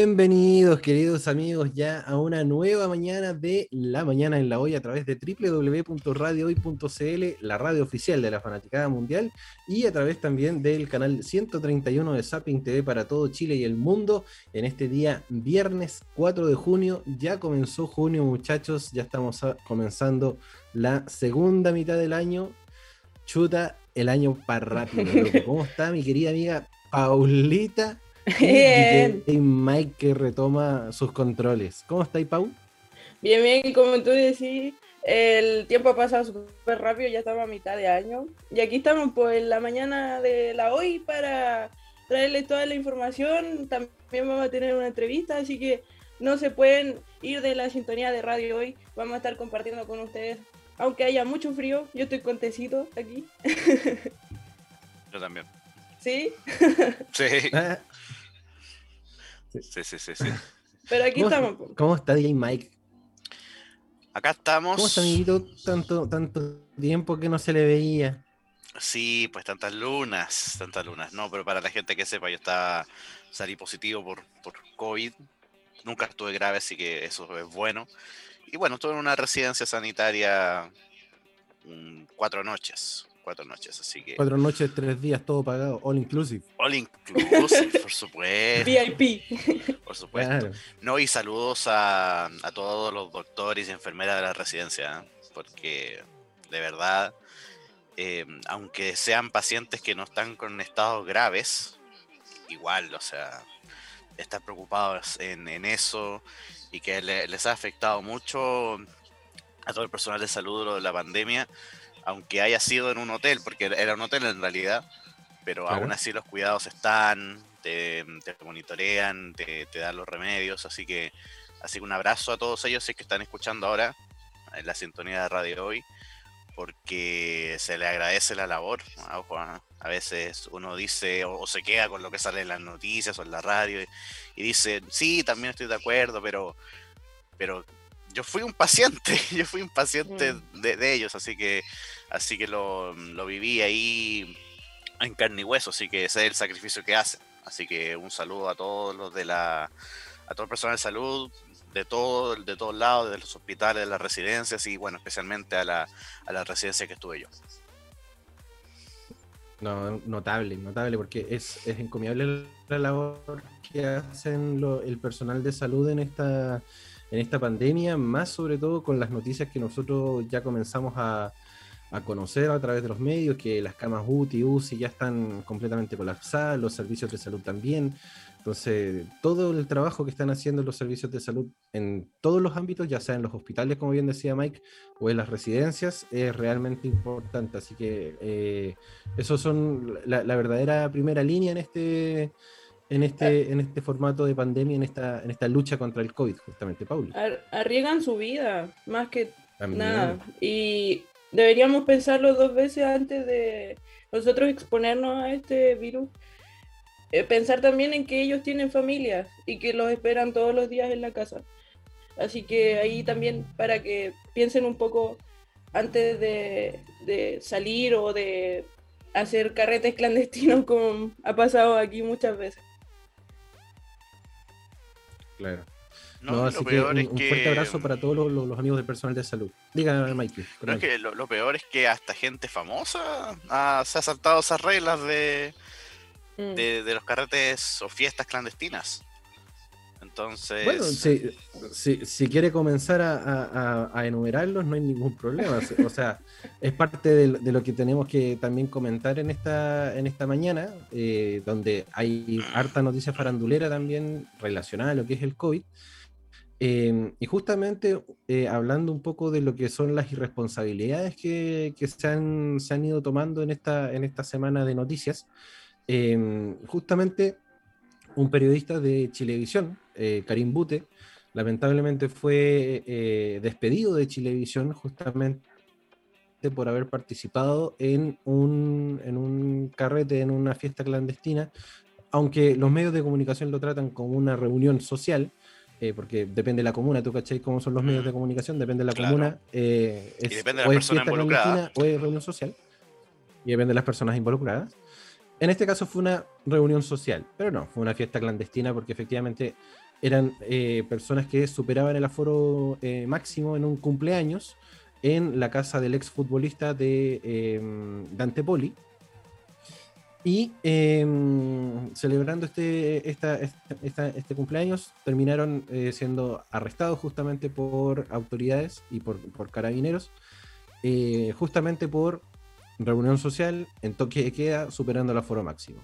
Bienvenidos, queridos amigos, ya a una nueva mañana de La Mañana en la Hoy a través de www.radiohoy.cl, la radio oficial de la Fanaticada Mundial, y a través también del canal 131 de Zapping TV para todo Chile y el mundo. En este día, viernes 4 de junio, ya comenzó junio, muchachos, ya estamos comenzando la segunda mitad del año. Chuta el año para rápido. ¿Cómo está mi querida amiga Paulita? Bien. Y Mike que retoma sus controles. ¿Cómo estáis, Pau? Bien, bien, como tú decís, el tiempo ha pasado súper rápido, ya estamos a mitad de año. Y aquí estamos pues en la mañana de la hoy para traerles toda la información. También vamos a tener una entrevista, así que no se pueden ir de la sintonía de radio hoy. Vamos a estar compartiendo con ustedes. Aunque haya mucho frío, yo estoy contecito aquí. Yo también. ¿Sí? Sí. Sí, sí, sí, sí. Pero aquí ¿Cómo, estamos. ¿Cómo está DJ Mike? Acá estamos. ¿Cómo está, amiguito? Tanto, tanto tiempo que no se le veía. Sí, pues tantas lunas, tantas lunas. No, pero para la gente que sepa, yo estaba salí positivo por, por COVID. Nunca estuve grave, así que eso es bueno. Y bueno, estuve en una residencia sanitaria mm, cuatro noches. Cuatro noches, así que. Cuatro noches, tres días, todo pagado, all inclusive. All inclusive, por supuesto. VIP. Por supuesto. Claro. No, y saludos a, a todos los doctores y enfermeras de la residencia, ¿eh? porque de verdad, eh, aunque sean pacientes que no están con estados graves, igual, o sea, están preocupados en, en eso y que le- les ha afectado mucho a todo el personal de salud lo de la pandemia, aunque haya sido en un hotel, porque era un hotel en realidad, pero Claro. aún así los cuidados están, te, te monitorean, te, te dan los remedios, así que, así que un abrazo a todos ellos si es que están escuchando ahora en la sintonía de radio hoy, porque se le agradece la labor. ojo, A veces uno dice o, o se queda con lo que sale en las noticias o en la radio y, y dice, sí, también estoy de acuerdo, pero, pero yo fui un paciente, yo fui un paciente Mm. de, de ellos, así que, así que lo, lo viví ahí en carne y hueso, así que ese es el sacrificio que hacen. Así que un saludo a todos los de la, a todo el personal de salud, de todo, de todos lados, de los hospitales, de las residencias y bueno, especialmente a la, a la residencia que estuve yo. No, notable, notable, porque es, es encomiable la labor que hacen lo- el personal de salud en esta, en esta pandemia, más sobre todo con las noticias que nosotros ya comenzamos a, a conocer a través de los medios, que las camas UTI, UCI ya están completamente colapsadas, los servicios de salud también. Entonces, todo el trabajo que están haciendo los servicios de salud en todos los ámbitos, ya sea en los hospitales, como bien decía Mike, o en las residencias, es realmente importante. Así que eh, esos son la, la verdadera primera línea en este, en este, en este formato de pandemia, en esta, en esta lucha contra el COVID, justamente, Pauli. Ar- arriesgan su vida, más que También. nada. Y deberíamos pensarlo dos veces antes de nosotros exponernos a este virus. Eh, pensar también en que ellos tienen familias y que los esperan todos los días en la casa. Así que ahí también para que piensen un poco antes de, de salir o de hacer carretes clandestinos como ha pasado aquí muchas veces. Claro. No, así lo que peor un, es un que. fuerte abrazo para todos los, los- los amigos del personal de salud. Dígame, Mikey. No, es que lo, lo peor es que hasta gente famosa ha- se ha saltado esas reglas de, Mm. de, de los carretes o fiestas clandestinas. Entonces. Bueno, si, si, si quiere comenzar a, a- a- a enumerarlos, no hay ningún problema. O sea, es parte de, lo- de lo que tenemos que también comentar en esta, en esta mañana, eh, donde hay harta noticia farandulera también relacionada a lo que es el COVID. Eh, y justamente eh, hablando un poco de lo que son las irresponsabilidades que, se, han, se han ido tomando en esta, en esta semana de noticias, eh, justamente un periodista de Chilevisión, eh, Karim Bute, lamentablemente fue eh, despedido de Chilevisión justamente por haber participado en un, en un carrete, en una fiesta clandestina, aunque los medios de comunicación lo tratan como una reunión social, eh, porque depende de la comuna, ¿tú cachai cómo son los medios de comunicación? Depende de la Claro. comuna, eh, es, depende de o personas fiesta involucradas. clandestina o es reunión social, y depende de las personas involucradas. En este caso fue una reunión social, pero no, fue una fiesta clandestina porque efectivamente eran eh, personas que superaban el aforo eh, máximo en un cumpleaños en la casa del ex futbolista de Dante Poli. Y em, celebrando este, este cumpleaños, terminaron eh, siendo arrestados justamente por autoridades y por, por carabineros, justamente por reunión social en toque de queda, superando el aforo máximo.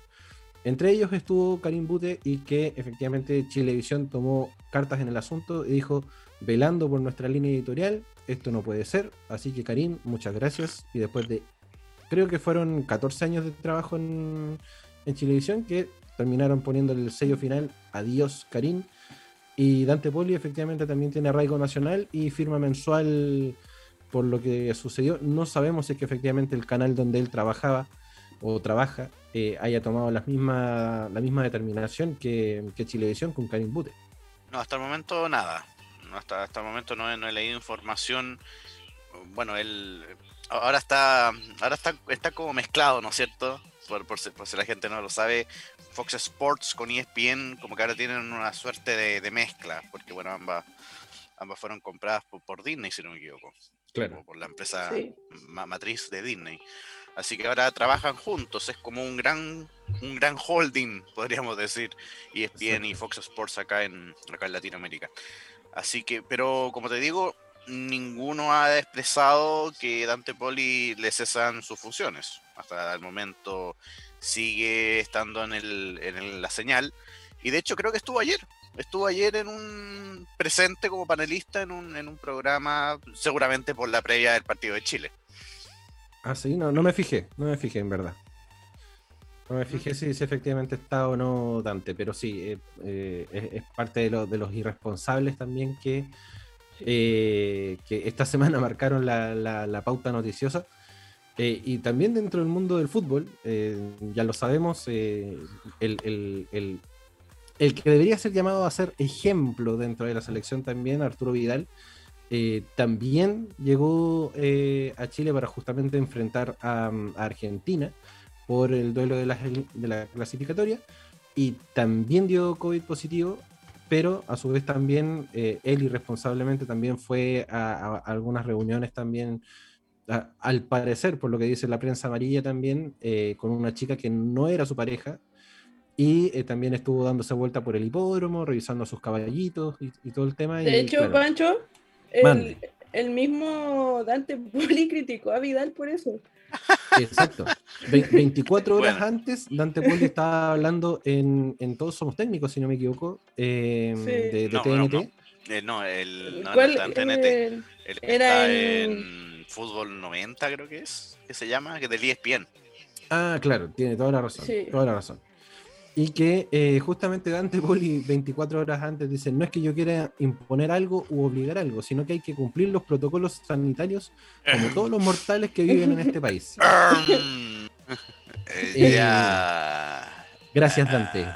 Entre ellos estuvo Karim Bute y que efectivamente Chilevisión tomó cartas en el asunto y dijo, velando por nuestra línea editorial, esto no puede ser, así que Karim, muchas gracias. Y después de, creo que fueron 14 años de trabajo en, en Chilevisión, que terminaron poniendo el sello final, adiós Karim. Y Dante Poli efectivamente también tiene arraigo nacional y firma mensual por lo que sucedió. No sabemos si es que efectivamente el canal donde él trabajaba o trabaja eh, haya tomado la misma, la misma determinación que, Chilevisión con Karim Bute. No, hasta el momento nada. hasta, hasta el momento no he leído información. Bueno, él ahora está ahora está, está como mezclado, ¿no es cierto? Por, por, si, la gente no lo sabe, Fox Sports con ESPN como que ahora tienen una suerte de, mezcla, porque bueno, ambas, ambas fueron compradas por, Disney, si no me equivoco. Claro. Por la empresa matriz de Disney. Así que ahora trabajan juntos, es como un gran, un gran holding, podríamos decir, ESPN y Fox Sports acá en, acá en Latinoamérica. Así que, pero como te digo, ninguno ha expresado que Dante Poli le cesan sus funciones. Hasta el momento sigue estando en, el, en la señal. Y de hecho creo que estuvo ayer. Estuvo ayer en un presente como panelista en un, en un programa, seguramente por la previa del partido de Chile. Ah, sí, no, no me fijé, no me fijé en verdad. No me fijé si, efectivamente está o no Dante, pero sí, eh, eh, es, parte de, los irresponsables también que, eh, que esta semana marcaron la, pauta noticiosa. y también dentro del mundo del fútbol, ya lo sabemos, el, el, que debería ser llamado a ser ejemplo dentro de la selección también, Arturo Vidal, eh, también llegó eh, a Chile para justamente enfrentar a, Argentina por el duelo de la, clasificatoria y también dio COVID positivo, pero a su vez también eh, él irresponsablemente también fue a, algunas reuniones también, al parecer, por lo que dice la prensa amarilla también, con una chica que no era su pareja, y también estuvo dándose vuelta por el hipódromo, revisando a sus caballitos y, todo el tema. De hecho, Pancho, el, mismo Dante Poli criticó a Vidal por eso. Exacto. 24 horas antes, Dante Poli estaba hablando en, Todos Somos Técnicos, si no me equivoco, em, de, TNT. Eh, no, el, no, está en TNT. era en... Fútbol 90, creo que es, que se llama, que es del ESPN. Ah, claro, tiene toda la razón. Toda la razón. Y que eh, justamente Dante Poli 24 horas antes dice, no es que yo quiera imponer algo u obligar algo, sino que hay que cumplir los protocolos sanitarios como todos los mortales que viven en este país. Eh, gracias, Dante.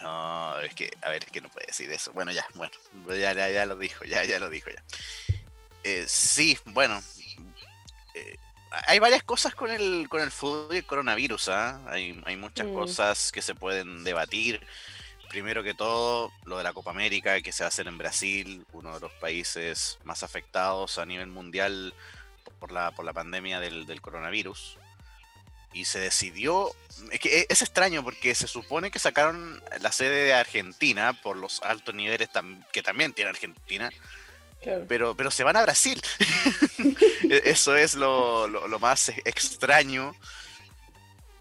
No, es que, a ver, es que no puede decir eso. Bueno, ya, bueno, ya, ya, lo dijo, ya, ya lo dijo ya. Eh, sí, bueno, hay varias cosas con el, con el fútbol y el coronavirus. ¿ah? Hay, hay, muchas mm. cosas que se pueden debatir. Primero que todo, lo de la Copa América que se va a hacer en Brasil, uno de los países más afectados a nivel mundial por la, por la pandemia del, del coronavirus. Y se decidió, es, que e, es extraño porque se supone que sacaron la sede de Argentina por los altos niveles que también tiene Argentina pero, pero se van a Brasil. E-, eso es lo, más extraño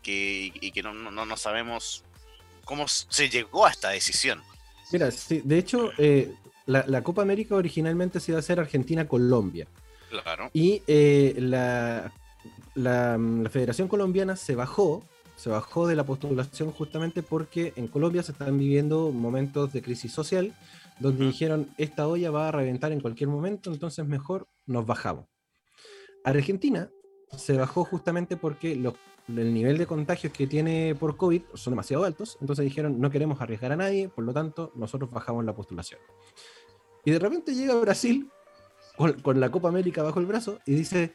que, y que no, no, sabemos cómo se llegó a esta decisión. Mira, de hecho, eh, la, Copa América originalmente se iba a hacer Argentina-Colombia. Claro. Y eh, la, la, Federación Colombiana se bajó, se bajó de la postulación justamente porque en Colombia se están viviendo momentos de crisis social donde dijeron, esta olla va a reventar en cualquier momento, entonces mejor nos bajamos. Argentina se bajó justamente porque el nivel de contagios que tiene por COVID son demasiado altos, entonces dijeron, no queremos arriesgar a nadie, por lo tanto, nosotros bajamos la postulación. Y de repente llega Brasil con, la Copa América bajo el brazo y dice,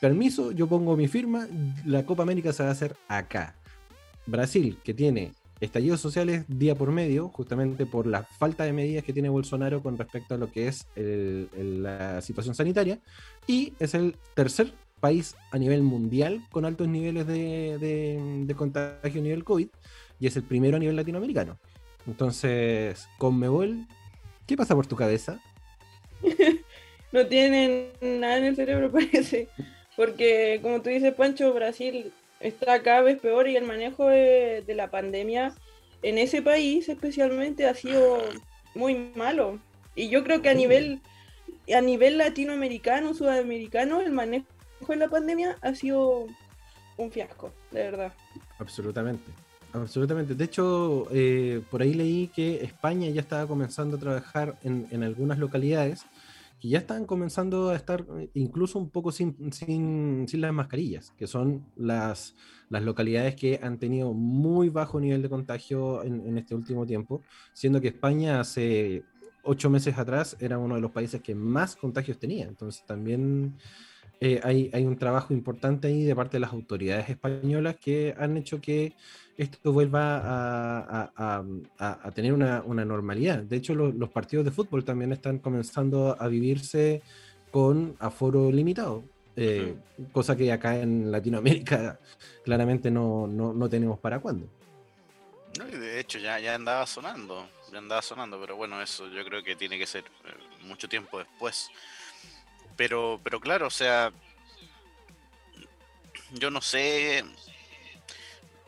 permiso, yo pongo mi firma, la Copa América se va a hacer acá. Brasil, que tiene estallidos sociales día por medio, justamente por la falta de medidas que tiene Bolsonaro con respecto a lo que es la situación sanitaria, y es el tercer país a nivel mundial con altos niveles de, de contagio a nivel COVID, y es el primero a nivel latinoamericano. Entonces, con Mebol, ¿qué pasa por tu cabeza? no tienen nada en el cerebro, parece. Porque, como tú dices, Pancho, Brasil está cada vez peor y el manejo de, la pandemia en ese país especialmente ha sido muy malo. Y yo creo que a nivel, a nivel latinoamericano, sudamericano, el manejo de la pandemia ha sido un fiasco, de verdad. Absolutamente. Absolutamente. De hecho, eh, por ahí leí que España ya estaba comenzando a trabajar en, en algunas localidades que ya están comenzando a estar eh, incluso un poco sin, sin, sin las mascarillas, que son las, las, localidades que han tenido muy bajo nivel de contagio en, en, este último tiempo, siendo que España hace ocho meses atrás era uno de los países que más contagios tenía. Entonces también eh, hay, hay un trabajo importante ahí de parte de las autoridades españolas que han hecho que esto vuelva a, tener una, normalidad. De hecho, los partidos de fútbol también están comenzando a vivirse con aforo limitado, eh, cosa que acá en Latinoamérica claramente no, tenemos para cuándo. No, de hecho ya, ya andaba sonando, ya andaba sonando, pero bueno, eso yo creo que tiene que ser eh, mucho tiempo después. Pero, pero claro, o sea, yo no sé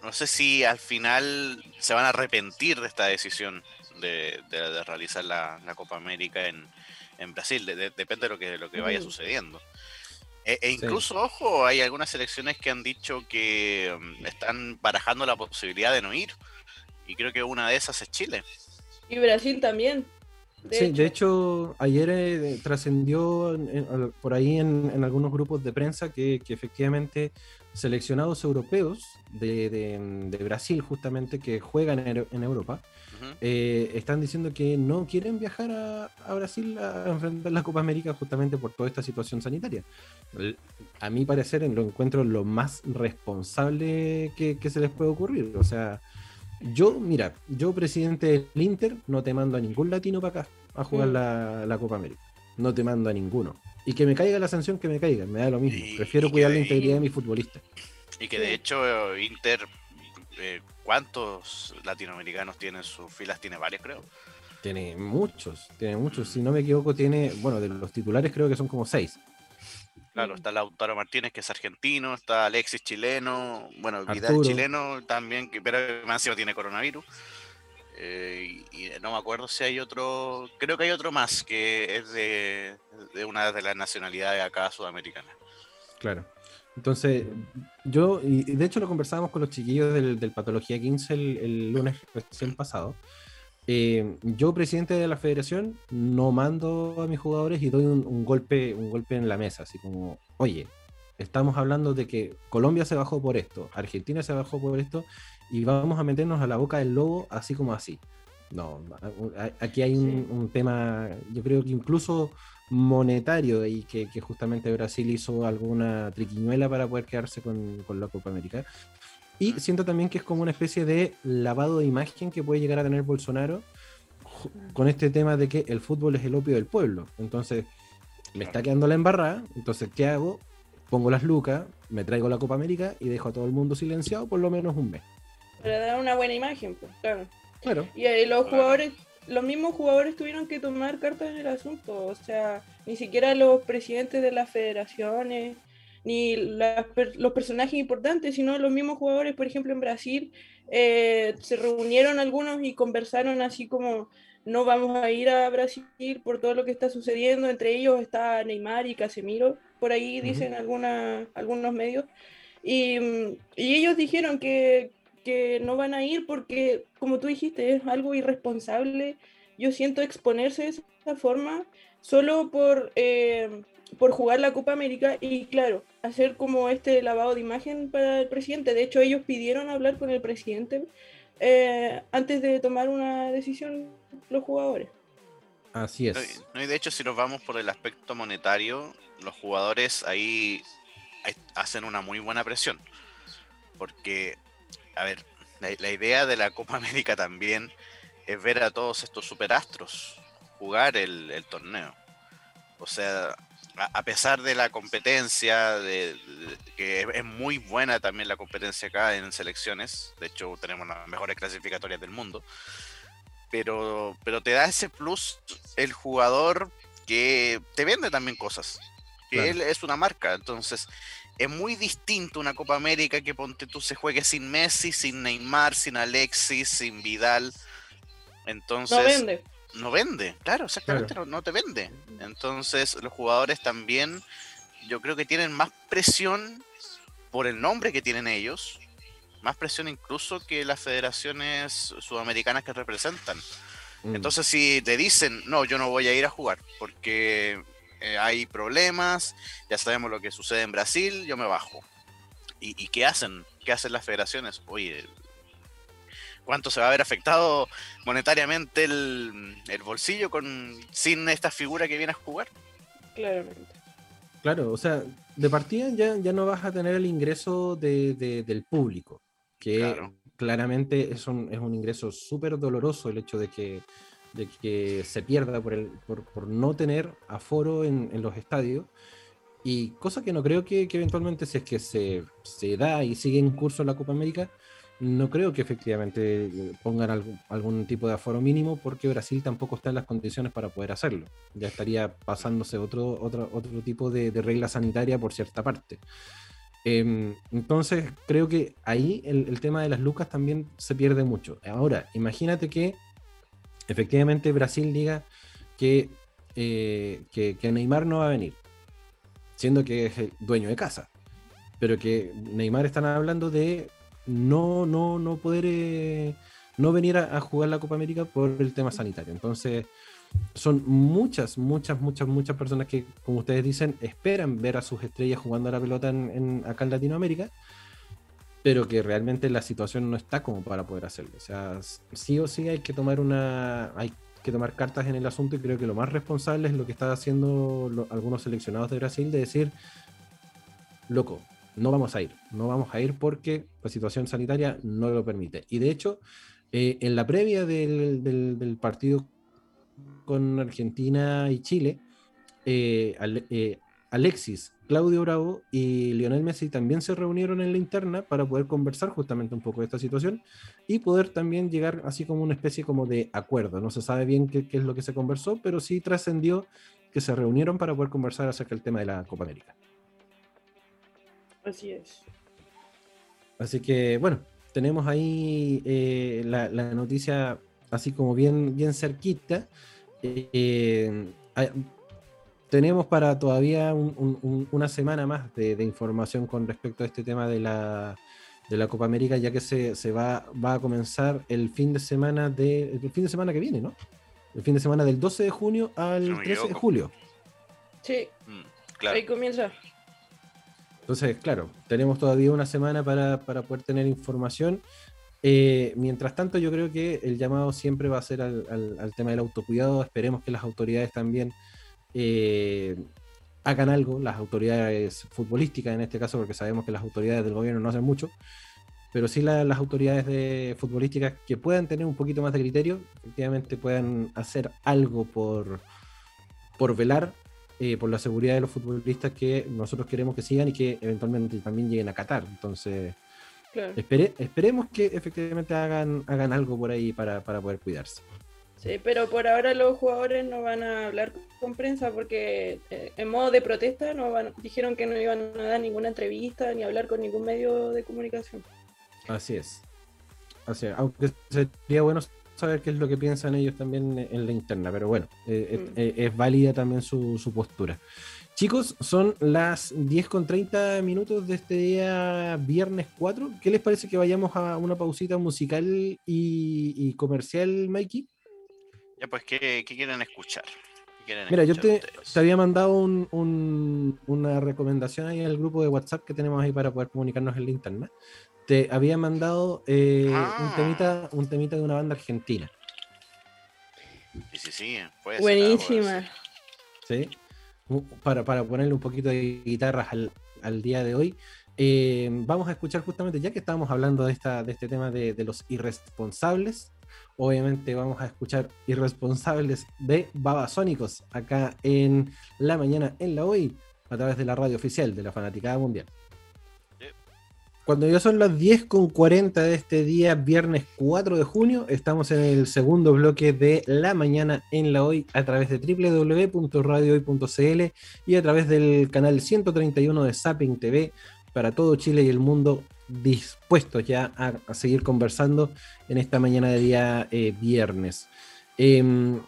no sé si al final se van a arrepentir de esta decisión de, realizar la, Copa América en, Brasil. depende de lo que, lo que vaya sucediendo. E, e incluso, ojo, hay algunas selecciones que han dicho que mm, están barajando la posibilidad de no ir. Y creo que una de esas es Chile. Y Brasil también. sí, de hecho, ayer eh, trascendió por ahí en, algunos grupos de prensa que, que efectivamente seleccionados europeos de, Brasil, justamente, que juegan en, Europa, eh, están diciendo que no quieren viajar a, Brasil a enfrentar la Copa América justamente por toda esta situación sanitaria. A mi parecer, lo encuentro lo más responsable que, se les puede ocurrir. O sea, yo, mira, yo, presidente del Inter, no te mando a ningún latino para acá a jugar mm. la Copa América. No te mando a ninguno. Y que me caiga la sanción, que me caiga, me da lo mismo. Prefiero cuidar la integridad de mi futbolista. Y que de hecho Inter, eh, ¿cuántos latinoamericanos tiene en sus filas? Tiene varios, creo. Tiene muchos, tiene muchos. Si no me equivoco, tiene, bueno, de los titulares creo que son como seis. Claro, está Lautaro Martínez, que es argentino, está Alexis chileno, bueno, Vidal chileno también, pero más tiene coronavirus. Eh, y, no me acuerdo si hay otro, creo que hay otro más que es de, una de las nacionalidades acá sudamericanas. Claro. Entonces, yo, y de hecho lo conversábamos con los chiquillos del, Patología 15 el, lunes recién pasado. Eh, yo, presidente de la federación, no mando a mis jugadores y doy un, golpe, un golpe en la mesa, así como, oye, estamos hablando de que Colombia se bajó por esto, Argentina se bajó por esto, y vamos a meternos a la boca del lobo así como así. No, aquí hay un, tema, yo creo que incluso monetario y que, justamente Brasil hizo alguna triquiñuela para poder quedarse con, con, la Copa América. Y siento también que es como una especie de lavado de imagen que puede llegar a tener Bolsonaro con este tema de que el fútbol es el opio del pueblo. Entonces, me está quedando la embarrada, entonces, ¿qué hago? Pongo las lucas, me traigo la Copa América y dejo a todo el mundo silenciado por lo menos un mes. Para dar una buena imagen, pues, claro. Claro. Y ahí los jugadores, los mismos jugadores tuvieron que tomar cartas en el asunto. O sea, ni siquiera los presidentes de las federaciones, ni los personajes importantes, sino los mismos jugadores, por ejemplo, en Brasil, eh, se reunieron algunos y conversaron así como no vamos a ir a Brasil por todo lo que está sucediendo. Entre ellos está Neymar y Casemiro, por ahí dicen algunos medios. Y, y, ellos dijeron que, que no van a ir porque, como tú dijiste, es algo irresponsable. Yo siento exponerse de esa forma solo por, eh, por jugar la Copa América y, claro, hacer como este lavado de imagen para el presidente. De hecho, ellos pidieron hablar con el presidente eh, antes de tomar una decisión los jugadores. Así es. No, y de hecho, si nos vamos por el aspecto monetario, los jugadores ahí hacen una muy buena presión. Porque a ver, la, idea de la Copa América también es ver a todos estos superastros jugar el, torneo. O sea, a, pesar de la competencia, de, que es muy buena también la competencia acá en selecciones, de hecho tenemos las mejores clasificatorias del mundo, pero, pero te da ese plus el jugador que te vende también cosas, que él es una marca, entonces es muy distinto una Copa América que ponte tú se juegue sin Messi, sin Neymar, sin Alexis, sin Vidal. Entonces. No vende. No vende, claro, exactamente, No, te vende. Entonces, los jugadores también, yo creo que tienen más presión por el nombre que tienen ellos, más presión incluso que las federaciones sudamericanas que representan. Mm. Entonces, si te dicen, no, yo no voy a ir a jugar porque eh, hay problemas, ya sabemos lo que sucede en Brasil, yo me bajo. ¿Y, qué hacen? ¿Qué hacen las federaciones? Oye, ¿cuánto se va a ver afectado monetariamente el, bolsillo con sin esta figura que viene a jugar? Claramente. Claro, o sea, de partida ya, ya no vas a tener el ingreso del público, que claramente es un, es un ingreso súper doloroso el hecho de que de que se pierda por, el, por, no tener aforo en, los estadios. Y cosa que no creo que, eventualmente, si es que se, se, da y sigue en curso la Copa América, no creo que efectivamente pongan algún, algún, tipo de aforo mínimo porque Brasil tampoco está en las condiciones para poder hacerlo. Ya estaría pasándose otro, otro, otro tipo de, regla sanitaria por cierta parte. Eh, entonces creo que ahí el, tema de las lucas también se pierde mucho. Ahora, imagínate que efectivamente Brasil diga que, eh, que, que, Neymar no va a venir, siendo que es el dueño de casa, pero que Neymar están hablando de no, no, no poder eh, no venir a, a, jugar la Copa América por el tema sanitario. Entonces, son muchas, muchas, muchas, muchas personas que, como ustedes dicen, esperan ver a sus estrellas jugando a la pelota en, en, acá en Latinoamérica pero que realmente la situación no está como para poder hacerlo. O sea, sí o sí hay que tomar una, hay que tomar cartas en el asunto y creo que lo más responsable es lo que están haciendo algunos seleccionados de Brasil de decir, loco, no vamos a ir, no vamos a ir porque la situación sanitaria no lo permite. Y de hecho, eh, en la previa del, partido con Argentina y Chile, eh, eh, Alexis, Claudio Bravo y Lionel Messi también se reunieron en la interna para poder conversar justamente un poco de esta situación y poder también llegar así como una especie como de acuerdo. No se sabe bien qué, qué es lo que se conversó, pero sí trascendió que se reunieron para poder conversar acerca del tema de la Copa América. Así es. Así que bueno, tenemos ahí eh, la, la, noticia así como bien, bien cerquita. Eh, tenemos para todavía un, un, una semana más de, de, información con respecto a este tema de la, de la Copa América, ya que se, se, va, va a comenzar el fin de semana de el fin de semana que viene, ¿no? El fin de semana del 12 de junio al no 13 de julio. Sí, mm, claro. ahí comienza. Entonces, claro, tenemos todavía una semana para, para poder tener información. Eh, mientras tanto, yo creo que el llamado siempre va a ser al, al, al tema del autocuidado. Esperemos que las autoridades también eh, hagan algo, las autoridades futbolísticas en este caso, porque sabemos que las autoridades del gobierno no hacen mucho, pero sí la, las autoridades de futbolísticas que puedan tener un poquito más de criterio, efectivamente puedan hacer algo por, por velar eh, por la seguridad de los futbolistas que nosotros queremos que sigan y que eventualmente también lleguen a Qatar. Entonces, claro. espere, esperemos que efectivamente hagan, hagan algo por ahí para, para poder cuidarse. Sí, pero por ahora los jugadores no van a hablar con prensa porque eh, en modo de protesta no van, dijeron que no iban a dar ninguna entrevista ni hablar con ningún medio de comunicación. Así es. Así es. Aunque sería bueno saber qué es lo que piensan ellos también en la interna, pero bueno, eh, mm. es, es, válida también su, su, postura. Chicos, son las 10 con 30 minutos de este día viernes 4. ¿Qué les parece que vayamos a una pausita musical y, y comercial, Mikey? Ya, pues, ¿qué, qué quieren escuchar? ¿Qué quieren Mira, escuchar yo te, te, había mandado un, un, una recomendación ahí en el grupo de WhatsApp que tenemos ahí para poder comunicarnos en la internet. Te había mandado eh, ah. un, temita, un temita de una banda argentina. Sí, sí, sí. Puede Buenísima. Ser, sí. Para, para ponerle un poquito de guitarras al, al día de hoy. eh, vamos a escuchar justamente, ya que estábamos hablando de, esta, de este tema de, de los irresponsables, obviamente vamos a escuchar irresponsables de Babasónicos acá en la mañana en la hoy a través de la radio oficial de la Fanaticada Mundial. Cuando ya son las 10 con 40 de este día, viernes 4 de junio, estamos en el segundo bloque de la mañana en la hoy a través de www.radiohoy.cl y a través del canal 131 de Zapping TV para todo Chile y el mundo dispuestos ya a, seguir conversando en esta mañana de día eh, viernes. Em,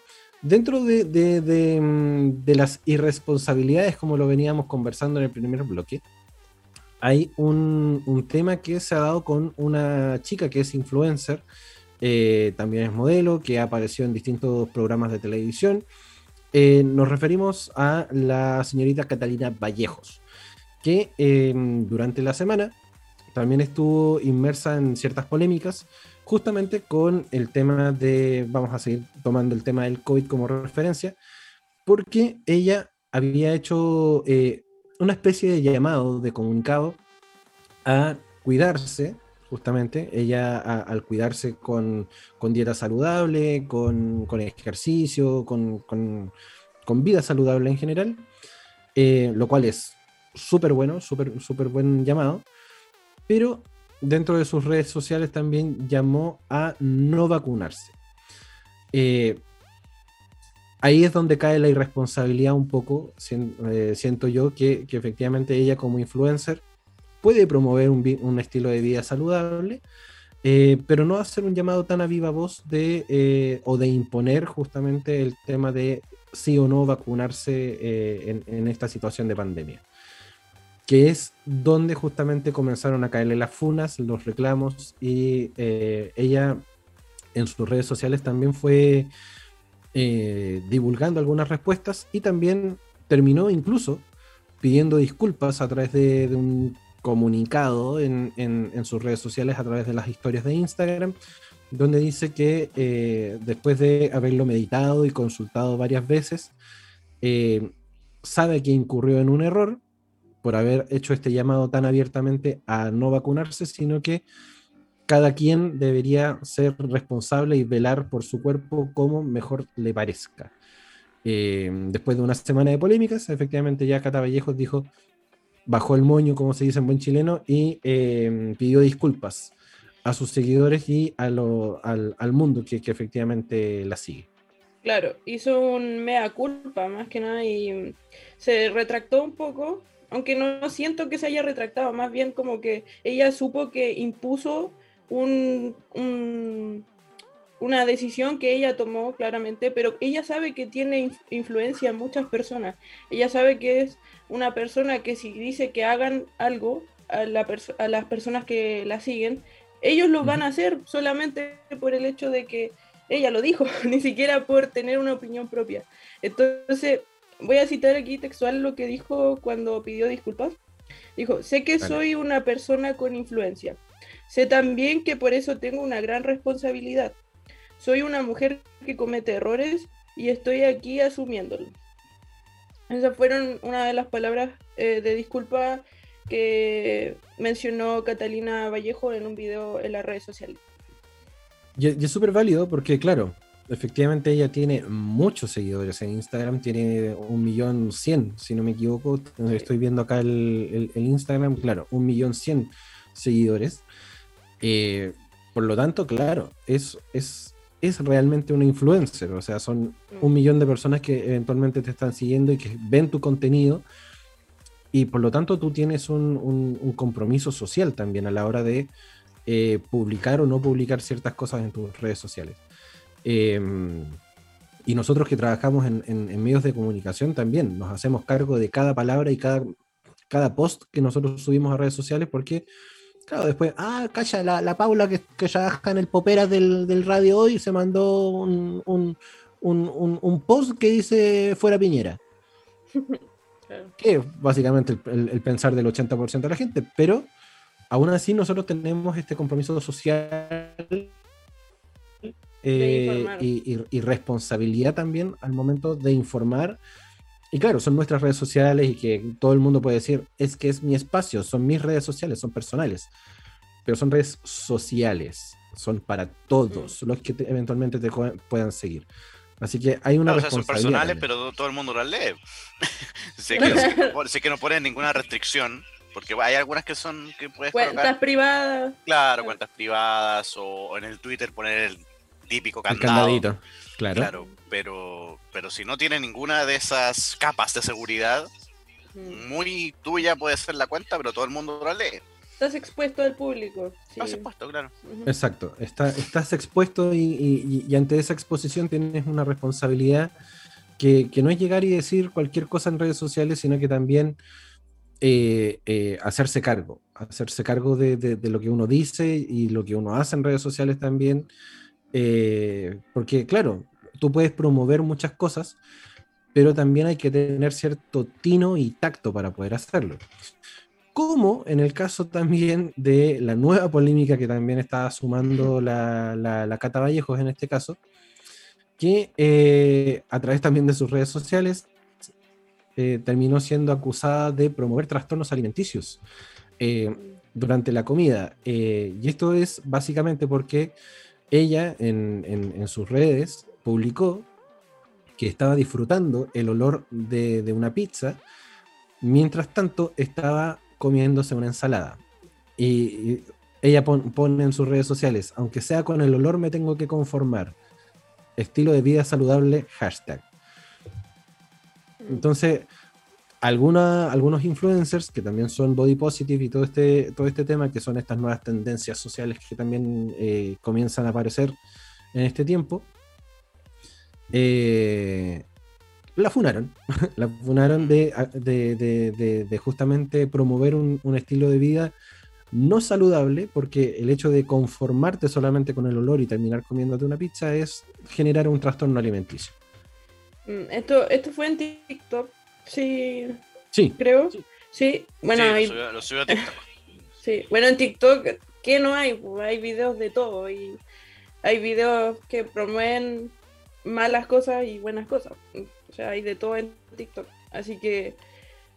dentro de, de, las irresponsabilidades, como lo veníamos conversando en el primer bloque, hay un, tema que se ha dado con una chica que es influencer, eh, también es modelo, que apareció en distintos programas de televisión. Eh, nos referimos a la señorita Catalina Vallejos, que em, durante la semana también estuvo inmersa en ciertas polémicas, justamente con el tema de, vamos a seguir tomando el tema del COVID como referencia, porque ella había hecho eh, una especie de llamado, de comunicado a cuidarse, justamente, ella al cuidarse con, dieta saludable, con, ejercicio, con, vida saludable en general, eh, lo cual es súper bueno, súper super buen llamado, pero dentro de sus redes sociales también llamó a no vacunarse. Eh, ahí es donde cae la irresponsabilidad un poco, eh, siento yo que, efectivamente ella como influencer puede promover un, estilo de vida saludable, eh, pero no hacer un llamado tan a viva voz de, o de imponer justamente el tema de sí o no vacunarse en, esta situación de pandemia que es donde justamente comenzaron a caerle las funas, los reclamos, y ella en sus redes sociales también fue eh, divulgando algunas respuestas y también terminó incluso pidiendo disculpas a través de, un comunicado en, sus redes sociales, a través de las historias de Instagram, donde dice que eh, después de haberlo meditado y consultado varias veces, eh, sabe que incurrió en un error por haber hecho este llamado tan abiertamente a no vacunarse, sino que cada quien debería ser responsable y velar por su cuerpo como mejor le parezca. Eh, después de una semana de polémicas, efectivamente ya Cata Vallejos dijo, bajó el moño, como se dice en buen chileno, y eh, pidió disculpas a sus seguidores y al, mundo que, efectivamente la sigue. Claro, hizo un mea culpa más que nada y se retractó un poco, aunque no siento que se haya retractado, más bien como que ella supo que impuso un, una decisión que ella tomó claramente, pero ella sabe que tiene influencia en muchas personas. Ella sabe que es una persona que si dice que hagan algo a, a las personas que la siguen, ellos lo van a hacer solamente por el hecho de que ella lo dijo, ni siquiera por tener una opinión propia. Entonces, voy a citar aquí textual lo que dijo cuando pidió disculpas. Dijo, sé que soy una persona con influencia, Sé también que por eso tengo una gran responsabilidad. Soy una mujer que comete errores y estoy aquí asumiéndolo. Esas fueron una de las palabras eh, de disculpa que mencionó Catalina Vallejo en un video en las redes sociales. Y, es súper válido porque, claro, efectivamente ella tiene muchos seguidores en Instagram, tiene un millón cien, si no me equivoco. Estoy viendo acá el, el Instagram, claro, un millón cien seguidores. Eh, por lo tanto, claro, es, es, es realmente una influencer, o sea, son un millón de personas que eventualmente te están siguiendo y que ven tu contenido y por lo tanto tú tienes un, compromiso social también a la hora de eh, publicar o no publicar ciertas cosas en tus redes sociales. Em, y nosotros que trabajamos en, en, medios de comunicación también nos hacemos cargo de cada palabra y cada, cada post que nosotros subimos a redes sociales porque Claro, después, ah, calla, la, la Paula que, que trabaja en el popera del, del radio hoy se mandó un, un, un, un, post que dice fuera Piñera. Que es básicamente el, el, pensar del 80% de la gente, pero aún así nosotros tenemos este compromiso social eh, y, y, y, responsabilidad también al momento de informar y claro, son nuestras redes sociales y que todo el mundo puede decir, es que es mi espacio, son mis redes sociales, son personales, pero son redes sociales, son para todos los que eventualmente te puedan seguir. Así que hay una responsabilidad. son personales, pero todo el mundo las lee. sé, que, sé que no ponen ninguna restricción, porque hay algunas que son que puedes cuentas privadas. Claro, cuentas privadas o, en el Twitter poner el típico candado. El candadito, claro. Claro, pero pero si no tiene ninguna de esas capas de seguridad, muy tuya puede ser la cuenta, pero todo el mundo la lee. Estás expuesto al público. Estás expuesto, claro. Exacto, estás expuesto y, ante esa exposición tienes una responsabilidad que, no es llegar y decir cualquier cosa en redes sociales, sino que también eh, eh, hacerse cargo, hacerse cargo de, lo que uno dice y lo que uno hace en redes sociales también. Eh, porque claro, tú puedes promover muchas cosas, pero también hay que tener cierto tino y tacto para poder hacerlo. Como en el caso también de la nueva polémica que también está sumando la, la, Cata Vallejos en este caso, que a través también de sus redes sociales eh, terminó siendo acusada de promover trastornos alimenticios eh, durante la comida. Eh, y esto es básicamente porque ella en, sus redes publicó que estaba disfrutando el olor de, una pizza, mientras tanto estaba comiéndose una ensalada. Y, ella pone en sus redes sociales, aunque sea con el olor me tengo que conformar. Estilo de vida saludable, hashtag. Entonces, algunos influencers que también son body positive y todo este, todo este tema, que son estas nuevas tendencias sociales que también eh, comienzan a aparecer en este tiempo, eh, la funaron. la funaron de, justamente promover un, estilo de vida no saludable, porque el hecho de conformarte solamente con el olor y terminar comiéndote una pizza es generar un trastorno alimenticio. Mm, esto, esto fue en TikTok, sí. Sí. Creo. Sí. Bueno, lo, subió, a TikTok. sí. Bueno, en TikTok, ¿qué no hay? Pues hay videos de todo y hay videos que promueven malas cosas y buenas cosas. O sea, hay de todo en TikTok. Así que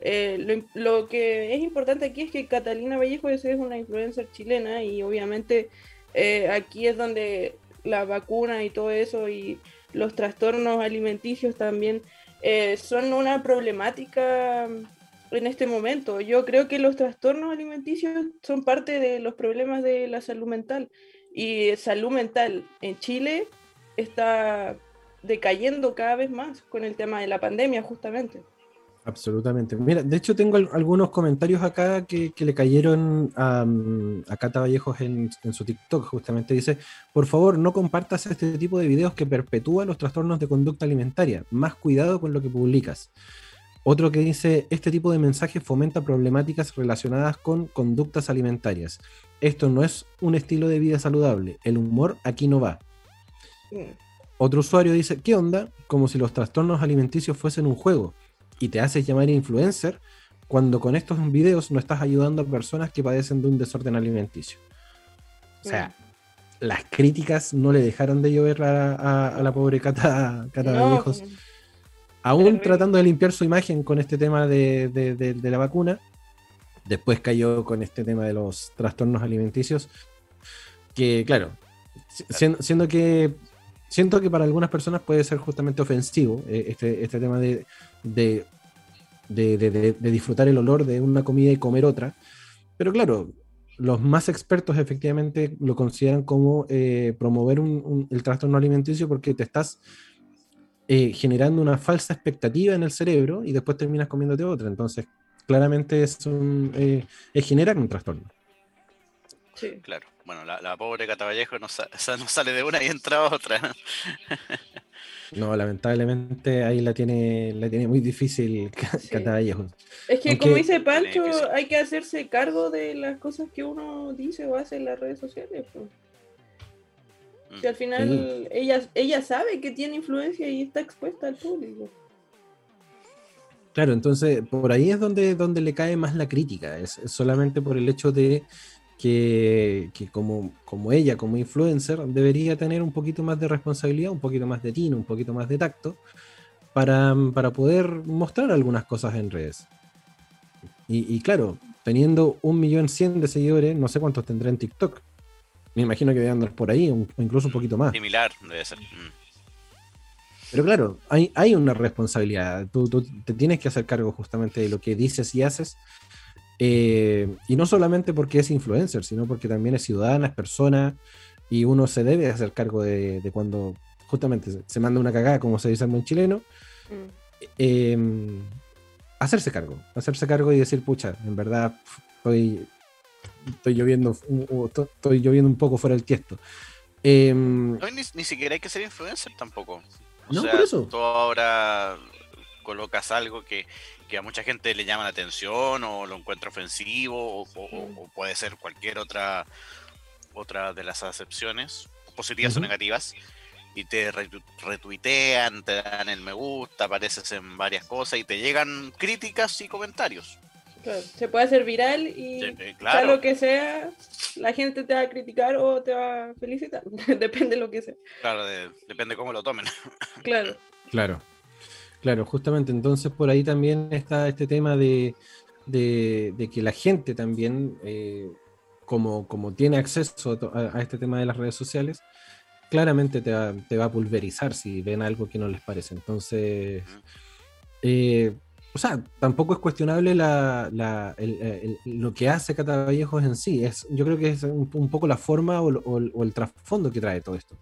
eh, lo, que es importante aquí es que Catalina Vallejo es una influencer chilena y obviamente eh, aquí es donde la vacuna y todo eso y los trastornos alimenticios también eh, son una problemática en este momento. Yo creo que los trastornos alimenticios son parte de los problemas de la salud mental y salud mental en Chile está decayendo cada vez más con el tema de la pandemia justamente. Absolutamente. Mira, de hecho tengo algunos comentarios acá que, le cayeron a, Cata Vallejos en, su TikTok. Justamente dice, por favor, no compartas este tipo de videos que perpetúan los trastornos de conducta alimentaria. Más cuidado con lo que publicas. Otro que dice, este tipo de mensajes fomenta problemáticas relacionadas con conductas alimentarias. Esto no es un estilo de vida saludable. El humor aquí no va. Mm. Otro usuario dice, ¿qué onda? Como si los trastornos alimenticios fuesen un juego y te haces llamar influencer cuando con estos videos no estás ayudando a personas que padecen de un desorden alimenticio. O sea, las críticas no le dejaron de llover a, la pobre Cata, Cata no, pues, Aún tratando de limpiar su imagen con este tema de, la vacuna, después cayó con este tema de los trastornos alimenticios, que claro, siendo, que siento que para algunas personas puede ser justamente ofensivo eh, este, este tema de, de, disfrutar el olor de una comida y comer otra. Pero claro, los más expertos efectivamente lo consideran como eh, promover el trastorno alimenticio porque te estás eh, generando una falsa expectativa en el cerebro y después terminas comiéndote otra. Entonces, claramente es, un, eh, es generar un trastorno. Sí, claro. Bueno, la, pobre Catavallejo no, no, sale de una y entra a otra. No, lamentablemente ahí la tiene, la tiene muy difícil Catavallejo. Es que como dice Pancho, hay que hacerse cargo de las cosas que uno dice o hace en las redes sociales. Que al final ella, ella sabe que tiene influencia y está expuesta al público. Claro, entonces por ahí es donde, donde le cae más la crítica, es solamente por el hecho de que, como, como, ella, como influencer, debería tener un poquito más de responsabilidad, un poquito más de tino, un poquito más de tacto, para, para poder mostrar algunas cosas en redes. Y, y claro, teniendo un millón cien de seguidores, no sé cuántos tendrá en TikTok. Me imagino que debe andar por ahí, o incluso un poquito más. Similar, debe ser. Mm. Pero claro, hay, hay una responsabilidad. Tú, tú te tienes que hacer cargo justamente de lo que dices y haces. Eh, y no solamente porque es influencer, sino porque también es ciudadana, es persona, y uno se debe hacer cargo de, de cuando justamente se- manda una cagada, como se dice en buen chileno, Mm. eh, hacerse cargo, hacerse cargo y decir, pucha, en verdad estoy, estoy lloviendo, estoy lloviendo un poco fuera del tiesto. Eh, No, ni, ni siquiera hay que ser influencer tampoco. O No, sea, por eso. tú ahora colocas algo que, que a mucha gente le llama la atención o lo encuentra ofensivo o, o- o puede ser cualquier otra otra de las acepciones, positivas o negativas, y te retu- retuitean, te dan el me gusta, apareces en varias cosas y te llegan críticas y comentarios. Claro, se puede hacer viral y Sí, eh, sea lo que sea, la gente te va a criticar o te va a felicitar. Depende de lo que sea. Claro, de- depende cómo lo tomen. Claro. Claro, claro, justamente. Entonces por ahí también está este tema de, de- de que la gente también, eh, como, como tiene acceso a, a- este tema de las redes sociales, claramente te va, te va a pulverizar si ven algo que no les parece. Entonces, eh, o sea, tampoco es cuestionable la, la- el- el- lo que hace Cata en sí. Es, yo creo que es un, un poco la forma o, o el trasfondo que trae todo esto.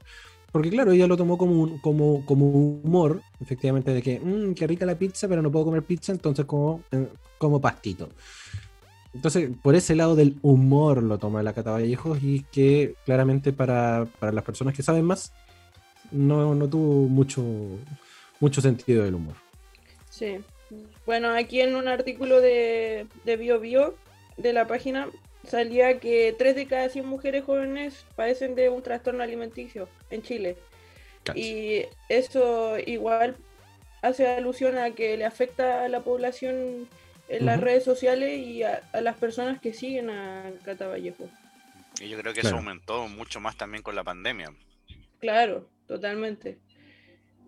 Porque claro, ella lo tomó como, un- como, como humor, efectivamente, de que, mmm, qué rica la pizza, pero no puedo comer pizza, entonces como, eh, como pastito. Entonces, por ese lado del humor lo toma la Cata Vallejos y que claramente para, para las personas que saben más, no, no tuvo mucho, mucho sentido del humor. Sí. Bueno, aquí en un artículo de, de Bio Bio, de la página, salía que 3 de cada 100 mujeres jóvenes padecen de un trastorno alimenticio en Chile. Y eso igual hace alusión a que le afecta a la población en las redes sociales y a, a las personas que siguen a Cata Vallejo. Y yo creo que Claro. eso aumentó mucho más también con la pandemia. Claro, totalmente.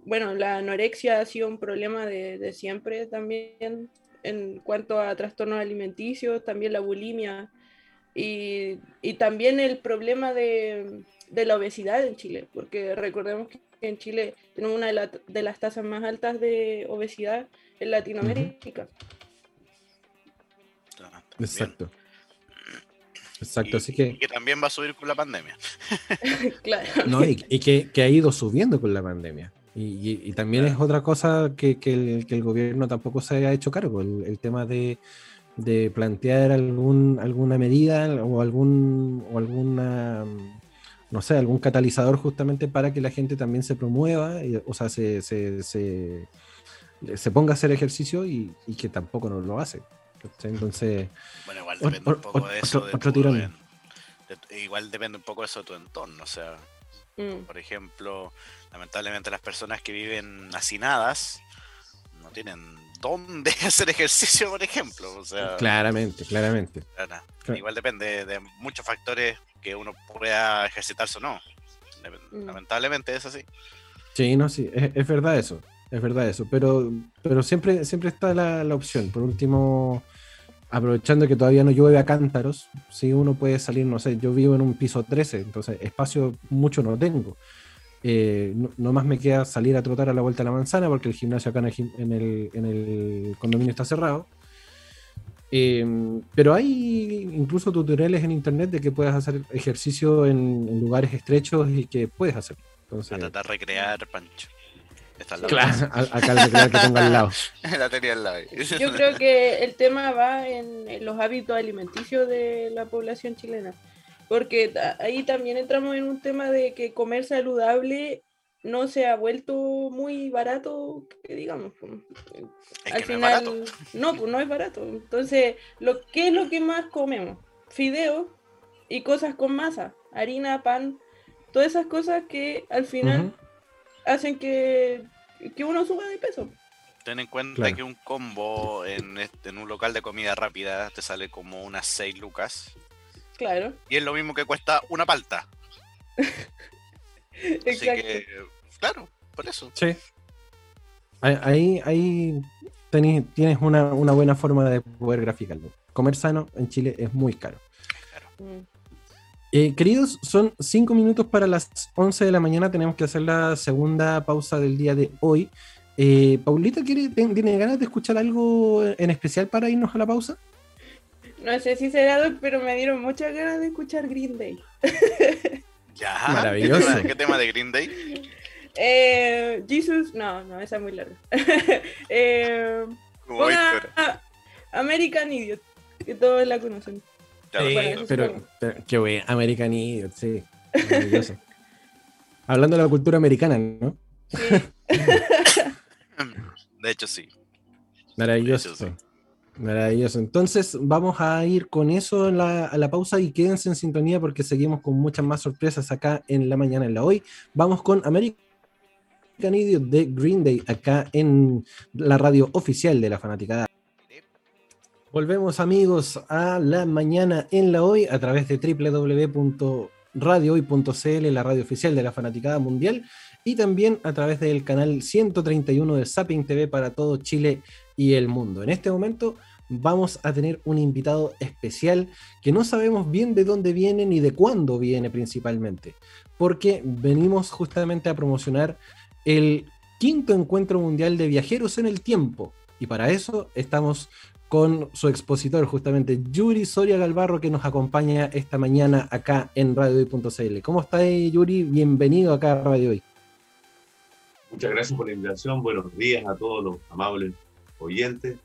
Bueno, la anorexia ha sido un problema de, de siempre también en cuanto a trastornos alimenticios, también la bulimia y, y también el problema de, de la obesidad en Chile, porque recordemos que en Chile tenemos una de, la- de las tasas más altas de obesidad en Latinoamérica. También. Exacto. Exacto, Y- así que... y que también va a subir con la pandemia. claro. No, y, y que, que ha ido subiendo con la pandemia. Y, y- y también es otra cosa que, que el, que el gobierno tampoco se ha hecho cargo, el, el tema de, de plantear algún, alguna medida o algún o alguna no sé, algún catalizador justamente para que la gente también se promueva, y- o sea, se, se, se, se ponga a hacer ejercicio y, y que tampoco no lo hace. Entonces, Bueno, igual depende un poco de eso. otro- de otro tu tirón. en- de tu- igual depende un poco de eso de tu entorno. O sea, Mm, por ejemplo, lamentablemente las personas que viven hacinadas no tienen dónde hacer ejercicio, por ejemplo. O sea, claramente, claramente. claro, igual depende de muchos factores que uno pueda ejercitarse o no. Mm. Lamentablemente es así. Sí, no, sí, es, es verdad eso, es verdad eso, pero, pero siempre, siempre está la, la opción. Por último, aprovechando que todavía no llueve a cántaros, si uno puede salir, no sé, yo vivo en un piso 13, entonces espacio mucho no tengo. Eh, no, no más me queda salir a trotar a la vuelta de la manzana porque el gimnasio acá en el, gim- en el- en el condominio está cerrado. Eh, pero hay incluso tutoriales en internet de que puedes hacer ejercicio en, en lugares estrechos y que puedes hacer. Entonces, A tratar de recrear Pancho. Está al lado. Claro, a- acá el recrear que tengo al lado. la tenía al lado. Yo creo que el tema va en, en los hábitos alimenticios de la población chilena, porque ahí también entramos en un tema de que comer saludable no se ha vuelto muy barato, que digamos. Es Al que no es barato. final, no, pues no es barato. Entonces, lo, ¿qué es lo que más comemos? Fideos y cosas con masa, harina, pan, todas esas cosas que al final hacen que, que uno suba de peso. Ten en cuenta Claro. que un combo en, este- en un local de comida rápida te sale como unas 6 lucas. Claro, Y es lo mismo que cuesta una palta. Así que, claro, por eso. Sí. Ahí, ahí tienes una, una, buena forma de poder graficarlo. Comer sano en Chile es muy caro. Mm. Eh, queridos, son cinco minutos para las 11 de la mañana. Tenemos que hacer la segunda pausa del día de hoy. Eh, Paulita, ¿quiere, ¿tiene ganas de escuchar algo en especial para irnos a la pausa? No sé si será, pero me dieron muchas ganas de escuchar Green Day. ya, maravilloso. ¿Qué tema de Green Day? Eh, Jesus, no, no, esa es muy larga. eh, American Idiot, que todos la conocen. pero, qué wey, American Idiot, sí. Maravilloso. Hablando de la cultura americana, ¿no? Sí. de hecho, sí. Maravilloso. Maravilloso. Entonces vamos a ir con eso a la pausa y quédense en sintonía porque seguimos con muchas más sorpresas acá en la mañana en la hoy. Vamos con Idiot de Green Day acá en la radio oficial de la fanaticada. Volvemos amigos a la mañana en la hoy a través de www.radiohoy.cl, la radio oficial de la fanaticada mundial, y también a través del canal 131 de Zapping TV para todo Chile y el mundo. En este momento vamos a tener un invitado especial que no sabemos bien de dónde viene ni de cuándo viene principalmente, porque venimos justamente a promocionar el quinto encuentro mundial de viajeros en el tiempo. Y para eso estamos con su expositor, justamente Yuri Soria Galvarro, que nos acompaña esta mañana acá en radiohoy.cl. ¿Cómo está Yuri? Bienvenido acá a Radio Hoy. Muchas gracias por la invitación. Buenos días a todos los amables oyentes.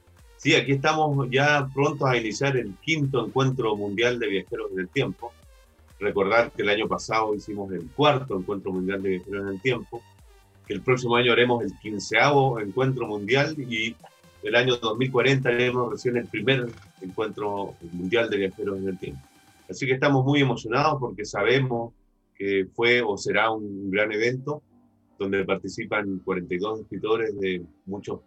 Sí, aquí estamos ya prontos a iniciar el quinto encuentro mundial de viajeros en el tiempo. Recordar que el año pasado hicimos el cuarto encuentro mundial de viajeros en el tiempo que el próximo año haremos el quinceavo encuentro mundial y el año 2040 haremos recién el primer encuentro mundial de viajeros en el tiempo. Así que estamos muy emocionados porque sabemos que fue o será un gran evento donde participan 42 escritores de muchos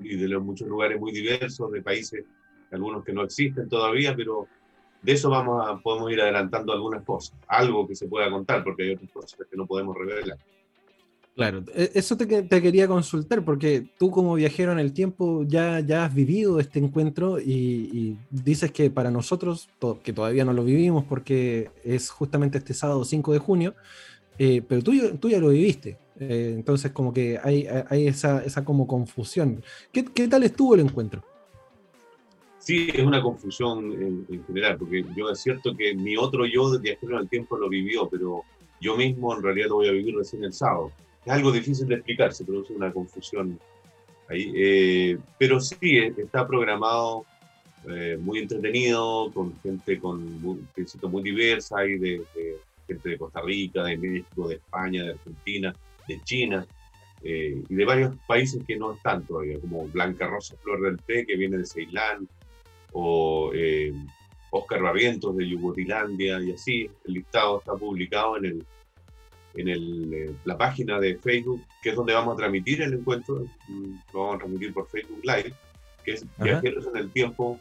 y de los muchos lugares muy diversos, de países, algunos que no existen todavía, pero de eso vamos a, podemos ir adelantando algunas cosas, algo que se pueda contar, porque hay otras cosas que no podemos revelar. Claro, e, eso te, quería consultar, porque tú como viajero en el tiempo ya, ya has vivido este encuentro y, dices que para nosotros, que todavía no lo vivimos porque es justamente este sábado 5 de junio, eh, pero tú, tú, ya lo viviste, eh, entonces como que hay, hay esa, esa, como confusión. ¿Qué, ¿Qué, tal estuvo el encuentro? Sí, es una confusión en, en, general, porque yo es cierto que mi otro yo de viajero el tiempo lo vivió, pero yo mismo en realidad lo voy a vivir recién el sábado es algo difícil de explicar, se produce una confusión ahí. Eh, pero sí, eh, está programado eh, muy entretenido, con gente con muy, muy diversa, y de, gente de Costa Rica, de México, de España, de Argentina, de China. y de varios países que no están todavía, como Blanca Rosa Flor del Té, que viene de Ceilán, o Oscar Barrientos de Yugotilandia, y así. El listado está publicado en el en el, eh, la página de Facebook, que es donde vamos a transmitir el encuentro, mm, lo vamos a transmitir por Facebook Live, que es Viajeros en el Tiempo,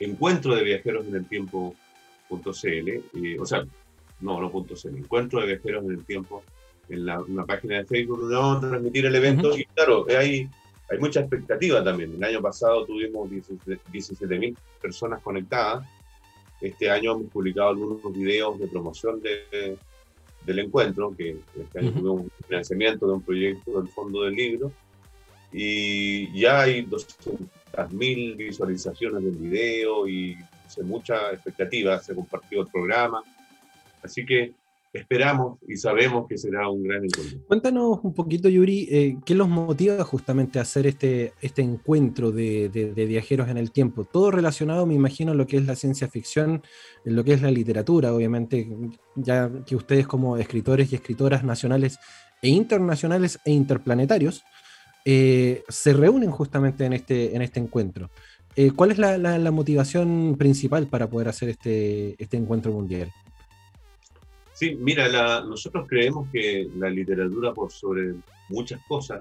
Encuentro de Viajeros en el Tiempo.cl, o sea, no, no punto .cl, Encuentro de Viajeros en el Tiempo, en la, una página de Facebook donde vamos a transmitir el evento, y claro, hay, hay mucha expectativa también. El año pasado tuvimos 17.000 personas conectadas, este año hemos publicado algunos videos de promoción de del encuentro, que este año tuvimos un financiamiento de un proyecto del Fondo del Libro, y ya hay 200.000 visualizaciones del video y mucha expectativa, se compartió el programa, así que esperamos y sabemos que será un gran encuentro. Cuéntanos un poquito, Yuri, eh, ¿qué los motiva justamente a hacer este, este encuentro de, de, viajeros en el tiempo? Todo relacionado, me imagino, a lo que es la ciencia ficción, lo que es la literatura, obviamente, ya que ustedes como escritores y escritoras nacionales e internacionales e interplanetarios eh, se reúnen justamente en este, en este encuentro. Eh, ¿Cuál es la, la, la, motivación principal para poder hacer este, este encuentro mundial? Sí, mira, nosotros creemos que la literatura por sobre muchas cosas,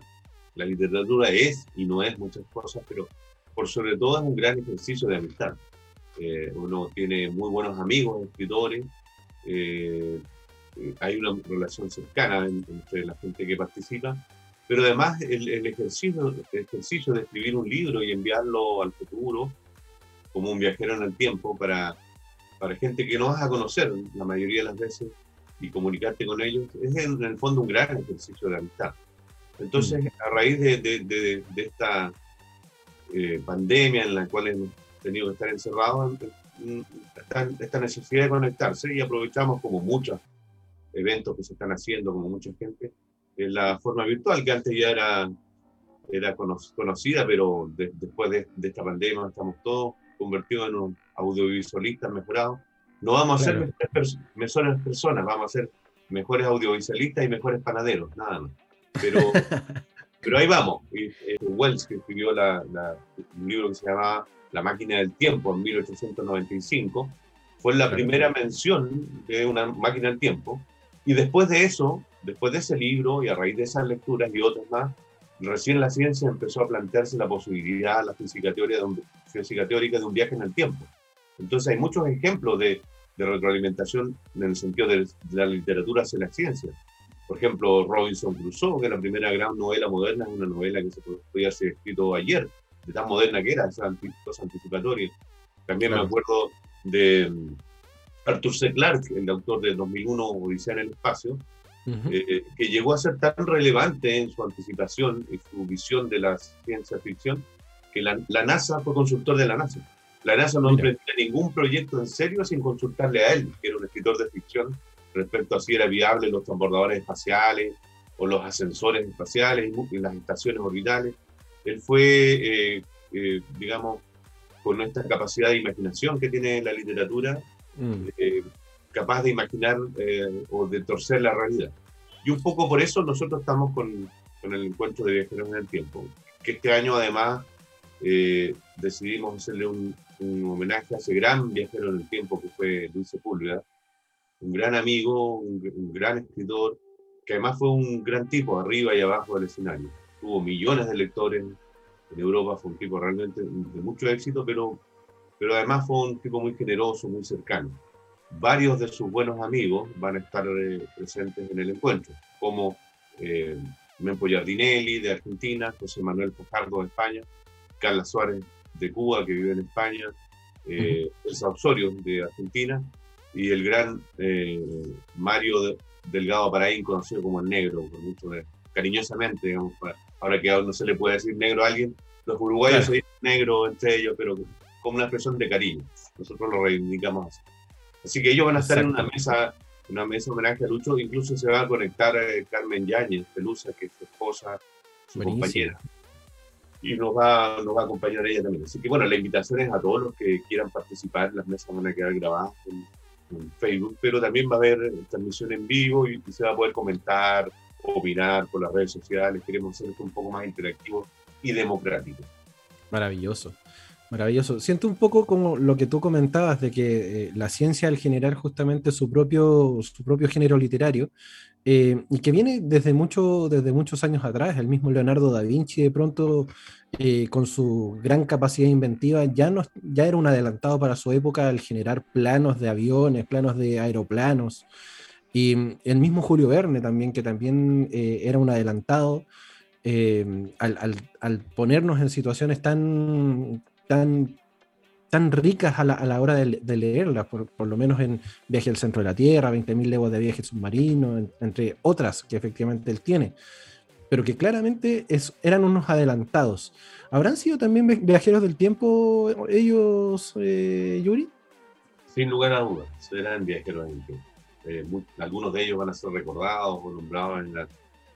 la literatura es y no es muchas cosas, pero por sobre todo es un gran ejercicio de amistad. Eh, uno tiene muy buenos amigos, escritores, eh, hay una relación cercana entre la gente que participa, pero además el, el ejercicio, el ejercicio de escribir un libro y enviarlo al futuro como un viajero en el tiempo para, para gente que no vas a conocer la mayoría de las veces y comunicarte con ellos, es en, el fondo un gran ejercicio de amistad. Entonces, a raíz de, de, de, de esta eh, pandemia en la cual hemos tenido que estar encerrados, esta, esta necesidad de conectarse y aprovechamos como muchos eventos que se están haciendo, como mucha gente, en la forma virtual, que antes ya era, era conocida, pero después de, esta pandemia estamos todos convertidos en un audiovisualistas mejorados. No vamos a ser mejores, mejores personas, vamos a ser mejores audiovisualistas y mejores panaderos, nada más. Pero, pero ahí vamos. Y, eh, Wells, que escribió la, la, un libro que se llamaba La máquina del tiempo en 1895, fue la primera mención de una máquina del tiempo. Y después de eso, después de ese libro y a raíz de esas lecturas y otras más, recién la ciencia empezó a plantearse la posibilidad, la física teórica de un, física teórica de un viaje en el tiempo. Entonces hay muchos ejemplos de, de retroalimentación en el sentido de, la literatura hacia la ciencia. Por ejemplo, Robinson Crusoe, que la primera gran novela moderna, es una novela que se podía ser escrito ayer, de tan moderna que era, esa cosa anticipatoria. También claro. me acuerdo de Arthur C. Clarke, el autor de 2001, Odisea en el Espacio, Uh -huh. eh, que llegó a ser tan relevante en su anticipación y su visión de la ciencia ficción que la, la NASA fue consultor de la NASA. La NASA no emprendía ningún proyecto en serio sin consultarle a él, que era un escritor de ficción, respecto a si era viable los transbordadores espaciales o los ascensores espaciales y las estaciones orbitales. Él fue, eh, eh, digamos, con esta capacidad de imaginación que tiene la literatura, mm. eh, capaz de imaginar o de torcer la realidad. Y un poco por eso nosotros estamos con, con el encuentro de viajeros en el tiempo, que este año además eh, decidimos hacerle un, homenaje a ese gran viajero en el tiempo que fue Luis Sepúlveda, un gran amigo, un, gran escritor, que además fue un gran tipo arriba y abajo del escenario. Tuvo millones de lectores en Europa, fue un tipo realmente de mucho éxito, pero, pero además fue un tipo muy generoso, muy cercano varios de sus buenos amigos van a estar eh, presentes en el encuentro, como eh, Mempo Giardinelli de Argentina, José Manuel Fajardo de España, Carla Suárez de Cuba, que vive en España, eh. Elsa Osorio de Argentina, y el gran eh, Mario de, Delgado Paraín, conocido como el Negro, por mucho de, cariñosamente, digamos, para, ahora que no se le puede decir negro a alguien, los uruguayos claro. se dicen negro entre ellos, pero como una expresión de cariño. Nosotros lo reivindicamos así. Así que ellos van a estar en una mesa, una mesa homenaje a Lucho, incluso se va a conectar eh, Carmen Yáñez, Pelusa, que es su esposa, su Buenísimo. compañera. Y nos va, nos va a acompañar ella también. Así que bueno, la invitación es a todos los que quieran participar, las mesas van a quedar grabadas en, en Facebook, pero también va a haber transmisión en vivo y, y, se va a poder comentar, opinar por las redes sociales. Queremos esto un poco más interactivo y democrático. Maravilloso. Maravilloso. Siento un poco como lo que tú comentabas de que eh, la ciencia al generar justamente su propio, su propio género literario, eh, y que viene desde, mucho, desde muchos años atrás, el mismo Leonardo da Vinci de pronto, eh, con su gran capacidad inventiva, ya, no, ya era un adelantado para su época al generar planos de aviones, planos de aeroplanos, y el mismo Julio Verne también, que también eh, era un adelantado. Al, al, al ponernos en situaciones tan, tan, tan ricas a la, a la hora de, de leerlas, por, por, lo menos en Viaje al Centro de la Tierra, 20.000 leguas de viaje submarino, en, entre otras que efectivamente él tiene, pero que claramente es, eran unos adelantados. ¿Habrán sido también viajeros del tiempo ellos, eh, Yuri? Sin lugar a dudas, serán viajeros del tiempo. Eh, muy, algunos de ellos van a ser recordados o nombrados en, la,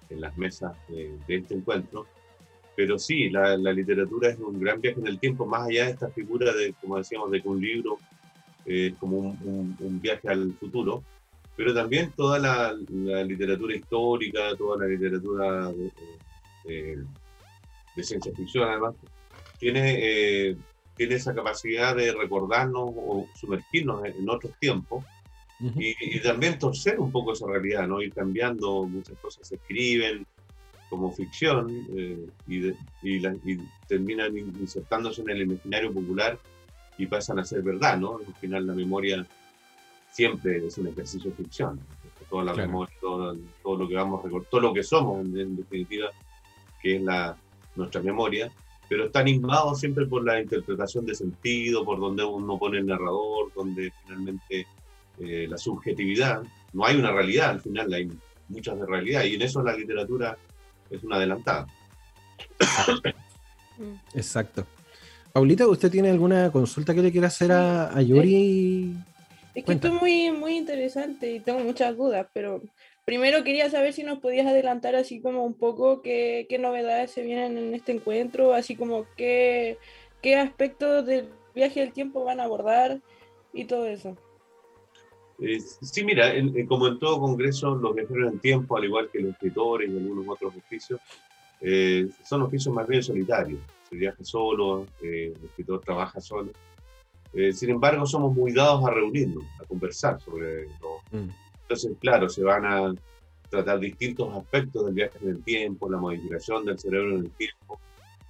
en las mesas de, de este encuentro pero sí, la, la, literatura es un gran viaje en el tiempo, más allá de esta figura de, como decíamos, de que un libro es eh, como un, un, un, viaje al futuro, pero también toda la, la literatura histórica, toda la literatura de, de, de ciencia ficción, además, tiene, eh, tiene esa capacidad de recordarnos o sumergirnos en, en otros tiempos. Uh -huh. y, y, también torcer un poco esa realidad, ¿no? Ir cambiando, muchas cosas se escriben, como ficción eh, y, de, y, la, y, terminan insertándose en el imaginario popular y pasan a ser verdad, ¿no? Al final la memoria siempre es un ejercicio de ficción. Toda la claro. memoria, todo, todo, lo que vamos a recordar, todo lo que somos en, en, definitiva que es la, nuestra memoria, pero está animado siempre por la interpretación de sentido, por donde uno pone el narrador, donde finalmente eh, la subjetividad, no hay una realidad al final, hay muchas de realidad, y en eso la literatura es una adelantada. Exacto. Paulita, ¿usted tiene alguna consulta que le quiera hacer a, a Yuri? Es que esto es muy, muy interesante y tengo muchas dudas, pero primero quería saber si nos podías adelantar así como un poco qué, qué novedades se vienen en este encuentro, así como qué, qué aspectos del viaje del tiempo van a abordar y todo eso. Eh, sí, mira, como en todo congreso, los viajeros en tiempo, al igual que los escritores y algunos otros oficios, eh, son oficios más bien solitarios. Se viaja solo, eh, el escritor trabaja solo. Eh, sin embargo, somos muy dados a reunirnos, a conversar sobre lo. Mm. Entonces, claro, se van a tratar distintos aspectos del viaje en el tiempo, la modificación del cerebro en el tiempo.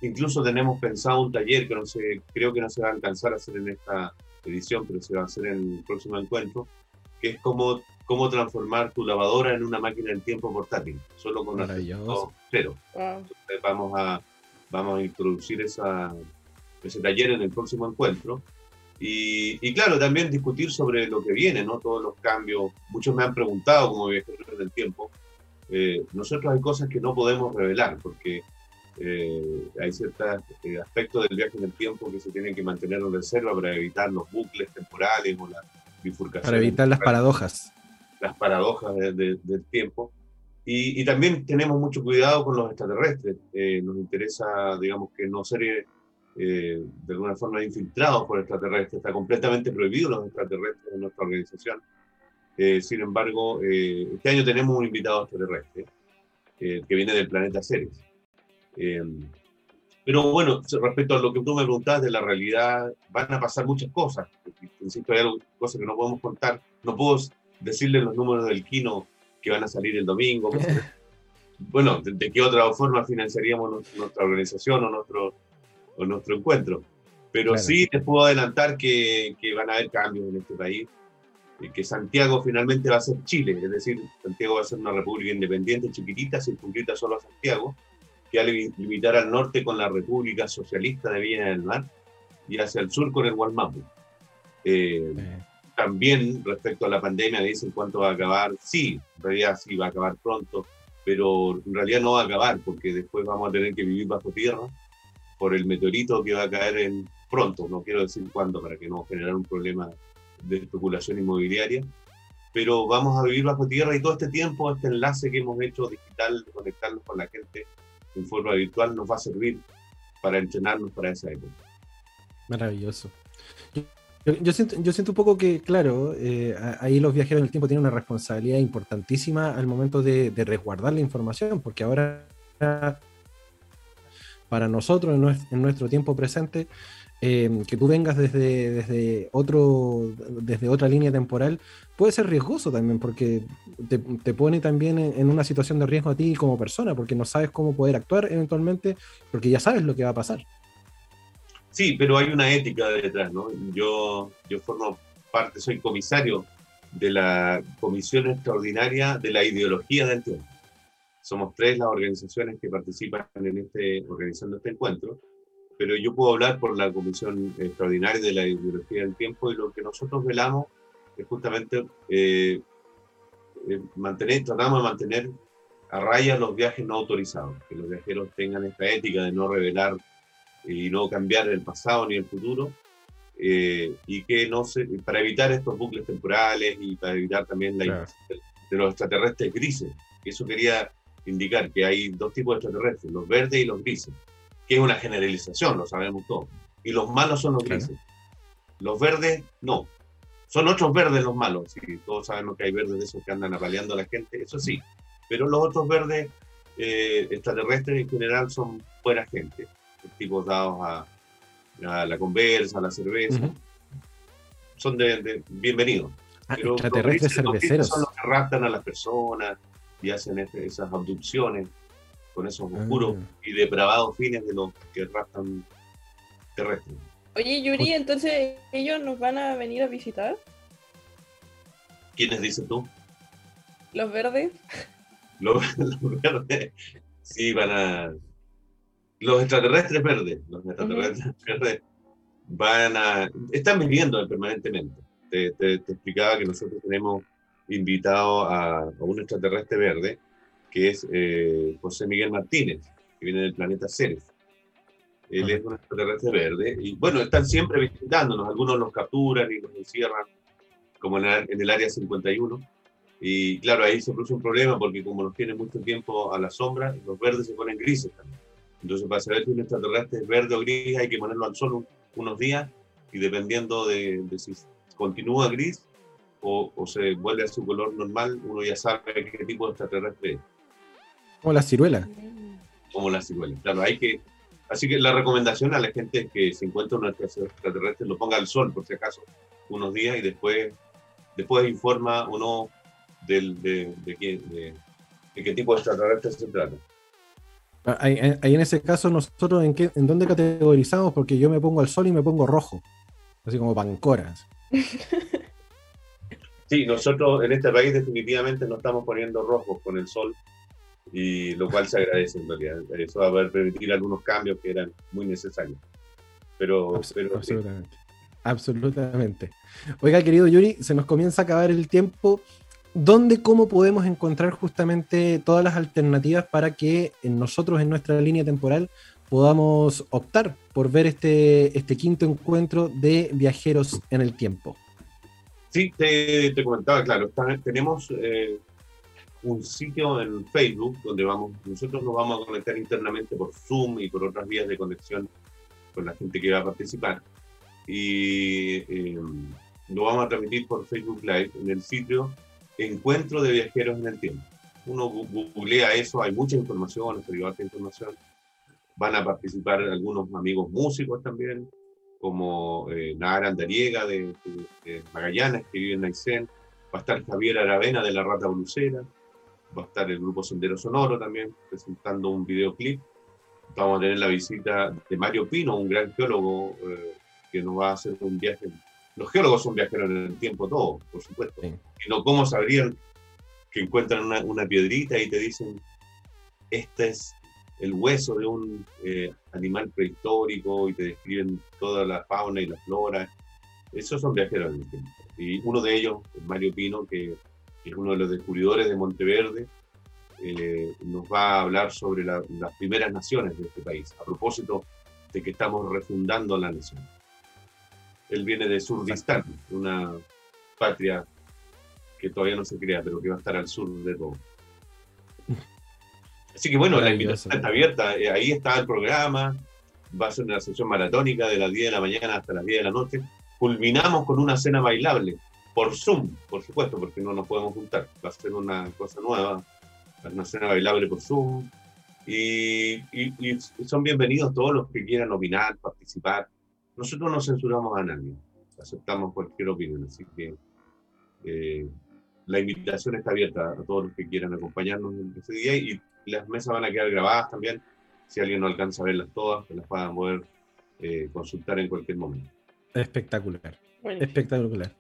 Incluso tenemos pensado un taller que no sé, creo que no se va a alcanzar a hacer en esta edición, pero se va a hacer en el próximo encuentro, que es cómo, cómo transformar tu lavadora en una máquina del tiempo portátil, solo con cero. Entonces vamos a, vamos a introducir esa, ese taller en el próximo encuentro y, claro, también discutir sobre lo que viene, ¿no? Todos los cambios. Muchos me han preguntado, como viajeros del tiempo, eh, nosotros hay cosas que no podemos revelar, porque eh, hay ciertos eh, aspectos del viaje en el tiempo que se tienen que mantener en reserva para evitar los bucles temporales o la Para evitar las paradojas. Las paradojas del tiempo. Y, y, también tenemos mucho cuidado con los extraterrestres. nos interesa, digamos, que no ser eh, de alguna forma infiltrados por extraterrestres. Está completamente prohibido los extraterrestres en nuestra organización. Eh, sin embargo, eh, este año tenemos un invitado extraterrestre que viene del planeta Ceres. Pero bueno, respecto a lo que tú me preguntabas de la realidad, van a pasar muchas cosas. Insisto, hay cosas que no podemos contar. No puedo decirle los números del Kino que van a salir el domingo. bueno, de, de, qué otra forma financiaríamos nuestra organización o nuestro, o nuestro encuentro. Pero sí les puedo adelantar que, que, van a haber cambios en este país, que Santiago finalmente va a ser Chile, es decir, Santiago va a ser una república independiente, chiquitita, circunscrita solo a Santiago, que al limitar al norte con la República Socialista de Viena del Mar y hacia el sur con el Gualmapu. Eh, también respecto a la pandemia dicen cuánto va a acabar. Sí, en realidad sí va a acabar pronto, pero en realidad no va a acabar porque después vamos a tener que vivir bajo tierra por el meteorito que va a caer en pronto, no quiero decir cuándo para que no generar un problema de especulación inmobiliaria, pero vamos a vivir bajo tierra y todo este tiempo, este enlace que hemos hecho digital, de conectarnos con la gente en forma virtual, nos va a servir para entrenarnos para esa época. Maravilloso. Yo, siento, yo siento un poco que, claro, eh, ahí los viajeros en el tiempo tienen una responsabilidad importantísima al momento de resguardar la información, porque ahora para nosotros en nuestro, tiempo presente, eh, que tú vengas desde, desde, otro, desde otra línea temporal, puede ser riesgoso también, porque te, pone también en, una situación de riesgo a ti como persona, porque no sabes cómo poder actuar eventualmente, porque ya sabes lo que va a pasar. Sí, pero hay una ética detrás, ¿no? Yo, yo formo parte, soy comisario de la Comisión Extraordinaria de la Ideología del Tiempo. Somos tres las organizaciones que participan en este, organizando este encuentro, pero yo puedo hablar por la Comisión Extraordinaria de la Ideología del Tiempo y lo que nosotros velamos es justamente eh, eh, mantener, tratamos de mantener a raya los viajes no autorizados, que los viajeros tengan esta ética de no revelar y no cambiar el pasado ni el futuro, eh, y que no se, para evitar estos bucles temporales y para evitar también la de los extraterrestres grises. Eso quería indicar que hay dos tipos de extraterrestres, los verdes y los grises, que es una generalización, lo sabemos todos. Y los malos son los grises. Los verdes, no. Son otros verdes los malos. Y todos sabemos que hay verdes de esos que andan apaleando a la gente, eso sí. Pero los otros verdes eh, extraterrestres en general son buena gente, tipos dados a, la conversa, a la cerveza. Son de, bienvenidos. Ah, extraterrestres cerveceros. Son los que raptan a las personas, y hacen este, esas abducciones con esos oscuros ah. y depravados fines de los que raptan terrestres. Oye, Yuri, entonces ellos nos van a venir a visitar. ¿Quiénes dices tú? Los verdes. Los, verdes, sí, van a, Los extraterrestres verdes, los extraterrestres verdes van a, están viviendo permanentemente. Te, te, explicaba que nosotros tenemos invitado a, a un extraterrestre verde, que es eh, José Miguel Martínez, que viene del planeta Ceres. Él es un extraterrestre verde. Y bueno, están siempre visitándonos. Algunos los capturan y los encierran, como en el, área 51. Y claro, ahí se produce un problema porque como los tienen mucho tiempo a la sombra, los verdes se ponen grises también. Entonces, para saber si un extraterrestre es verde o gris, hay que ponerlo al sol unos días y dependiendo de, si continúa gris o, o, se vuelve a su color normal, uno ya sabe qué tipo de extraterrestre es. Como la ciruela. Como la ciruela. Claro, hay que Así que la recomendación a la gente es que se encuentra un extraterrestre lo ponga al sol, por si acaso, unos días y después, después informa o no del, de, de, qué, tipo de extraterrestre se trata. Ah, ahí, en ese caso, nosotros en, qué, en dónde categorizamos, porque yo me pongo al sol y me pongo rojo, así como pancoras. Sí, nosotros en este país definitivamente no estamos poniendo rojos con el sol, y lo cual se agradece en realidad. Eso va a permitir algunos cambios que eran muy necesarios. Pero, absolutamente. Absolutamente. Oiga, querido Yuri, se nos comienza a acabar el tiempo. ¿Dónde, cómo podemos encontrar justamente todas las alternativas para que nosotros en nuestra línea temporal podamos optar por ver este, este quinto encuentro de viajeros en el tiempo? Sí, te, comentaba, claro, tenemos eh, un sitio en Facebook donde vamos, nosotros nos vamos a conectar internamente por Zoom y por otras vías de conexión con la gente que va a participar. Y eh, lo vamos a transmitir por Facebook Live en el sitio Encuentro de Viajeros en el Tiempo. Uno googlea eso, hay mucha información, hay información. Van a participar algunos amigos músicos también, como eh, Nara Andariega de, Magallanes, que vive en Aysén. Va a estar Javier Aravena de La Rata Blusera va a estar el grupo Sendero Sonoro también presentando un videoclip. Vamos a tener la visita de Mario Pino, un gran geólogo eh, que nos va a hacer un viaje. Los geólogos son viajeros en el tiempo todo, por supuesto. Y no, ¿cómo sabrían que encuentran una, piedrita y te dicen, este es el hueso de un eh, animal prehistórico y te describen toda la fauna y la flora? Esos son viajeros en el tiempo. Y uno de ellos, Mario Pino, que es uno de los descubridores de Monteverde, eh, nos va a hablar sobre las primeras naciones de este país, a propósito de que estamos refundando la nación. Él viene de Surdistán, una patria que todavía no se crea, pero que va a estar al sur de todo. Así que bueno, la invitación está abierta, eh, ahí está el programa, va a ser una sesión maratónica de las 10 de la mañana hasta las 10 de la noche. Culminamos con una cena bailable por Zoom, por supuesto, porque no nos podemos juntar. Va a ser una cosa nueva, una cena bailable por Zoom. Y, son bienvenidos todos los que quieran opinar, participar. Nosotros no censuramos a nadie, aceptamos cualquier opinión, así que eh, la invitación está abierta a todos los que quieran acompañarnos en ese día y las mesas van a quedar grabadas también. Si alguien no alcanza a verlas todas, que las puedan poder eh, consultar en cualquier momento. Espectacular. Espectacular.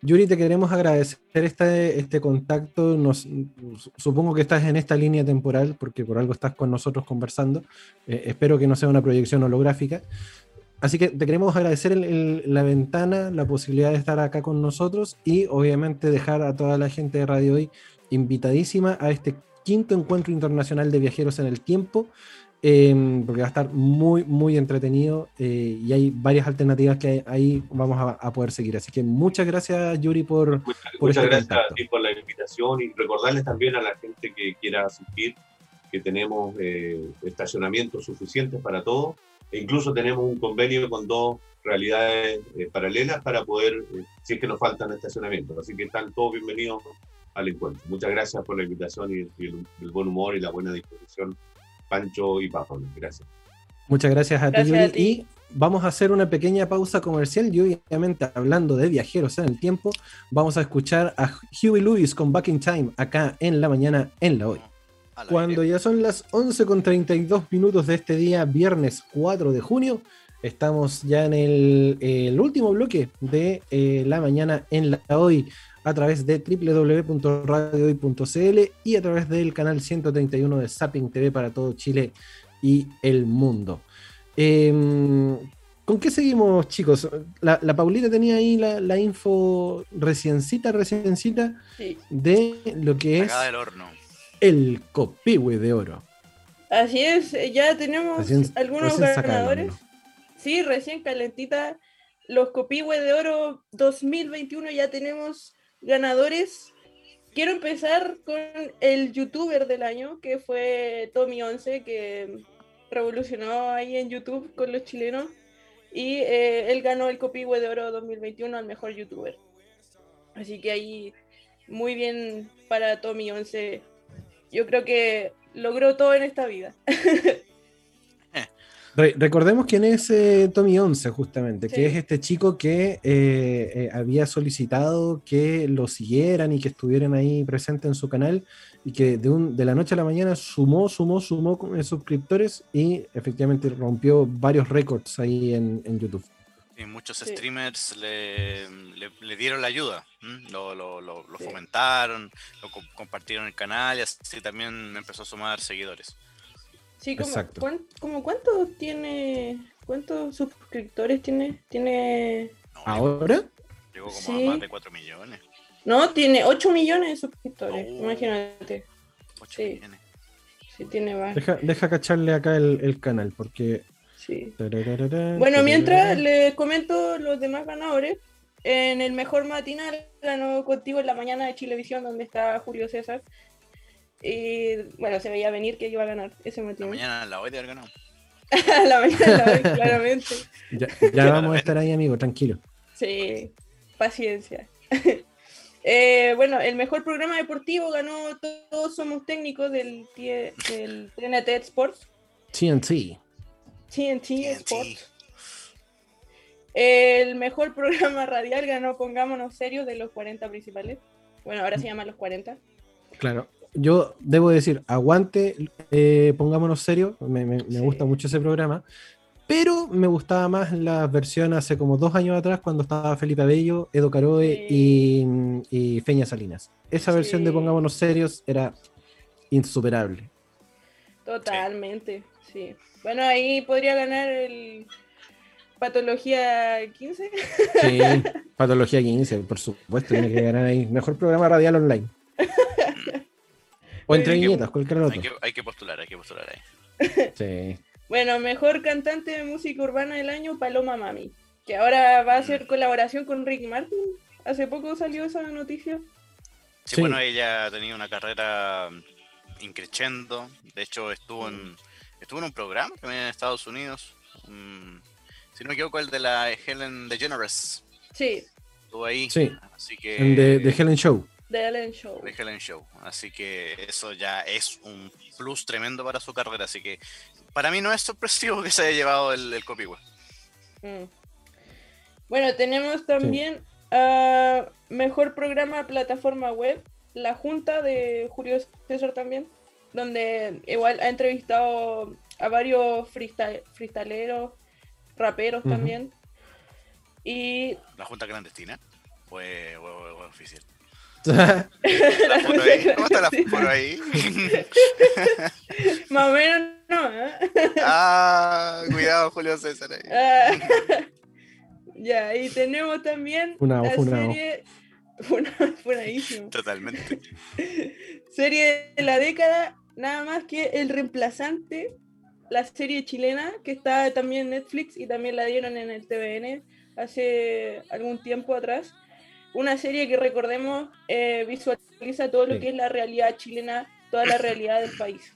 Yuri, te queremos agradecer este, este contacto. Nos, supongo que estás en esta línea temporal porque por algo estás con nosotros conversando. Eh, espero que no sea una proyección holográfica. Así que te queremos agradecer la ventana, la posibilidad de estar acá con nosotros y obviamente dejar a toda la gente de Radio Hoy invitadísima a este quinto encuentro internacional de viajeros en el tiempo. Em, porque va a estar muy, muy entretenido eh, y hay varias alternativas que ahí vamos a, poder seguir. Así que muchas gracias, Yuri, por. Muchas, por muchas este gracias a ti por la invitación y recordarles también a la gente que quiera asistir que tenemos eh, estacionamientos suficientes para todos e incluso tenemos un convenio con dos realidades eh, paralelas para poder, si es que nos faltan estacionamientos. Así que están todos bienvenidos al encuentro. Muchas gracias por la invitación y, el buen humor y la buena disposición Pancho y Pablo. Gracias. Muchas gracias a ti, Yuri. Y vamos a hacer una pequeña pausa comercial y obviamente hablando de viajeros en el tiempo, vamos a escuchar a Huey Lewis con Back in Time acá en la mañana en la hoy. Cuando ya son las 11 con 32 minutos de este día, viernes 4 de junio, estamos ya en el, último bloque de eh, la mañana en la hoy a través de www.radiohoy.cl y a través del canal 131 de Zapping TV para todo Chile y el mundo. Em, ¿Con qué seguimos, chicos? La, Paulita tenía ahí la, info reciencita, reciencita de lo que es el copihue de oro. Así es, ya tenemos algunos ganadores. Sí, recién calentita. Los copihue de oro 2021 ya tenemos ganadores. Quiero empezar con el youtuber del año, que fue Tommy11, que revolucionó ahí en YouTube con los chilenos. Y eh, él ganó el Copihue de Oro 2021 al mejor youtuber. Así que ahí muy bien para Tommy 11. Yo creo que logró todo en esta vida. recordemos quién es eh, Tommy 11, justamente, que es este chico que eh, había solicitado que lo siguieran y que estuvieran ahí presentes en su canal y que de, un, de la noche a la mañana sumó, sumó, sumó con suscriptores y efectivamente rompió varios récords ahí en, en YouTube. Y muchos streamers le, le, dieron la ayuda, lo, lo, lo, fomentaron, lo compartieron el canal y así también empezó a sumar seguidores. Sí, como, como cuántos tiene, cuántos suscriptores tiene, tiene ahora? Llegó como a más de 4 millones. No, tiene 8 millones de suscriptores, imagínate. 8 sí. millones. Sí, tiene más. Deja, deja cacharle acá el, canal, porque. Sí. Bueno, mientras les comento los demás ganadores. En el mejor matinal ganó contigo en la mañana de Chilevisión, donde está Julio César. Y bueno, se veía venir que iba a ganar ese matinal. La mañana la hoy de haber ganado. la mañana la hoy, claramente. Ya, ya vamos a estar ahí, amigo, tranquilo. Sí, paciencia. Eh, bueno, el mejor programa deportivo ganó Todos Somos Técnicos del, del TNT Sports. TNT. TNT Sports. El mejor programa radial ganó Pongámonos Serios de los 40 principales. Bueno, ahora se llama Los 40. Claro. Yo debo decir, aguante, eh, pongámonos serios, me, me gusta mucho ese programa, pero me gustaba más la versión hace como dos años atrás cuando estaba Felipe Abello, Edo Caroe y, Feña Salinas. Esa versión de Pongámonos Serios era insuperable. Totalmente, sí. Bueno, ahí podría ganar el Patología 15. Sí, Patología 15, por supuesto, tiene que ganar ahí. Mejor programa radial online. O entre viñetas, cualquier otro. Hay que, hay que postular, hay que postular ahí. Sí. Bueno, mejor cantante de música urbana del año, Paloma Mami, que ahora va a hacer colaboración con Rick Martin. Hace poco salió esa noticia. Sí, bueno, ella ha tenido una carrera increchendo. De hecho, estuvo en, estuvo en un programa también en Estados Unidos. si no me equivoco, el de la Helen DeGeneres. Sí. Estuvo ahí. Sí. Así que. de, de Helen Show. De Helen Show. De Helen Show. Así que eso ya es un plus tremendo para su carrera. Así que para mí no es sorpresivo que se haya llevado el, el mm. Bueno, tenemos también ah, mejor programa plataforma web, la Junta de Julio César también, donde igual ha entrevistado a varios freestaleros, raperos también. Y... ¿La Junta clandestina? Fue, oficial. ¿Cómo está la foto ahí? Más o menos no. ¿eh? Ah, cuidado, Julio César. Ahí. ya, y tenemos también una, la serie. Totalmente. serie de la década, nada más que el reemplazante, la serie chilena, que está también en Netflix y también la dieron en el TVN hace algún tiempo atrás una serie que recordemos eh, visualiza todo lo que es la realidad chilena, toda la realidad del país.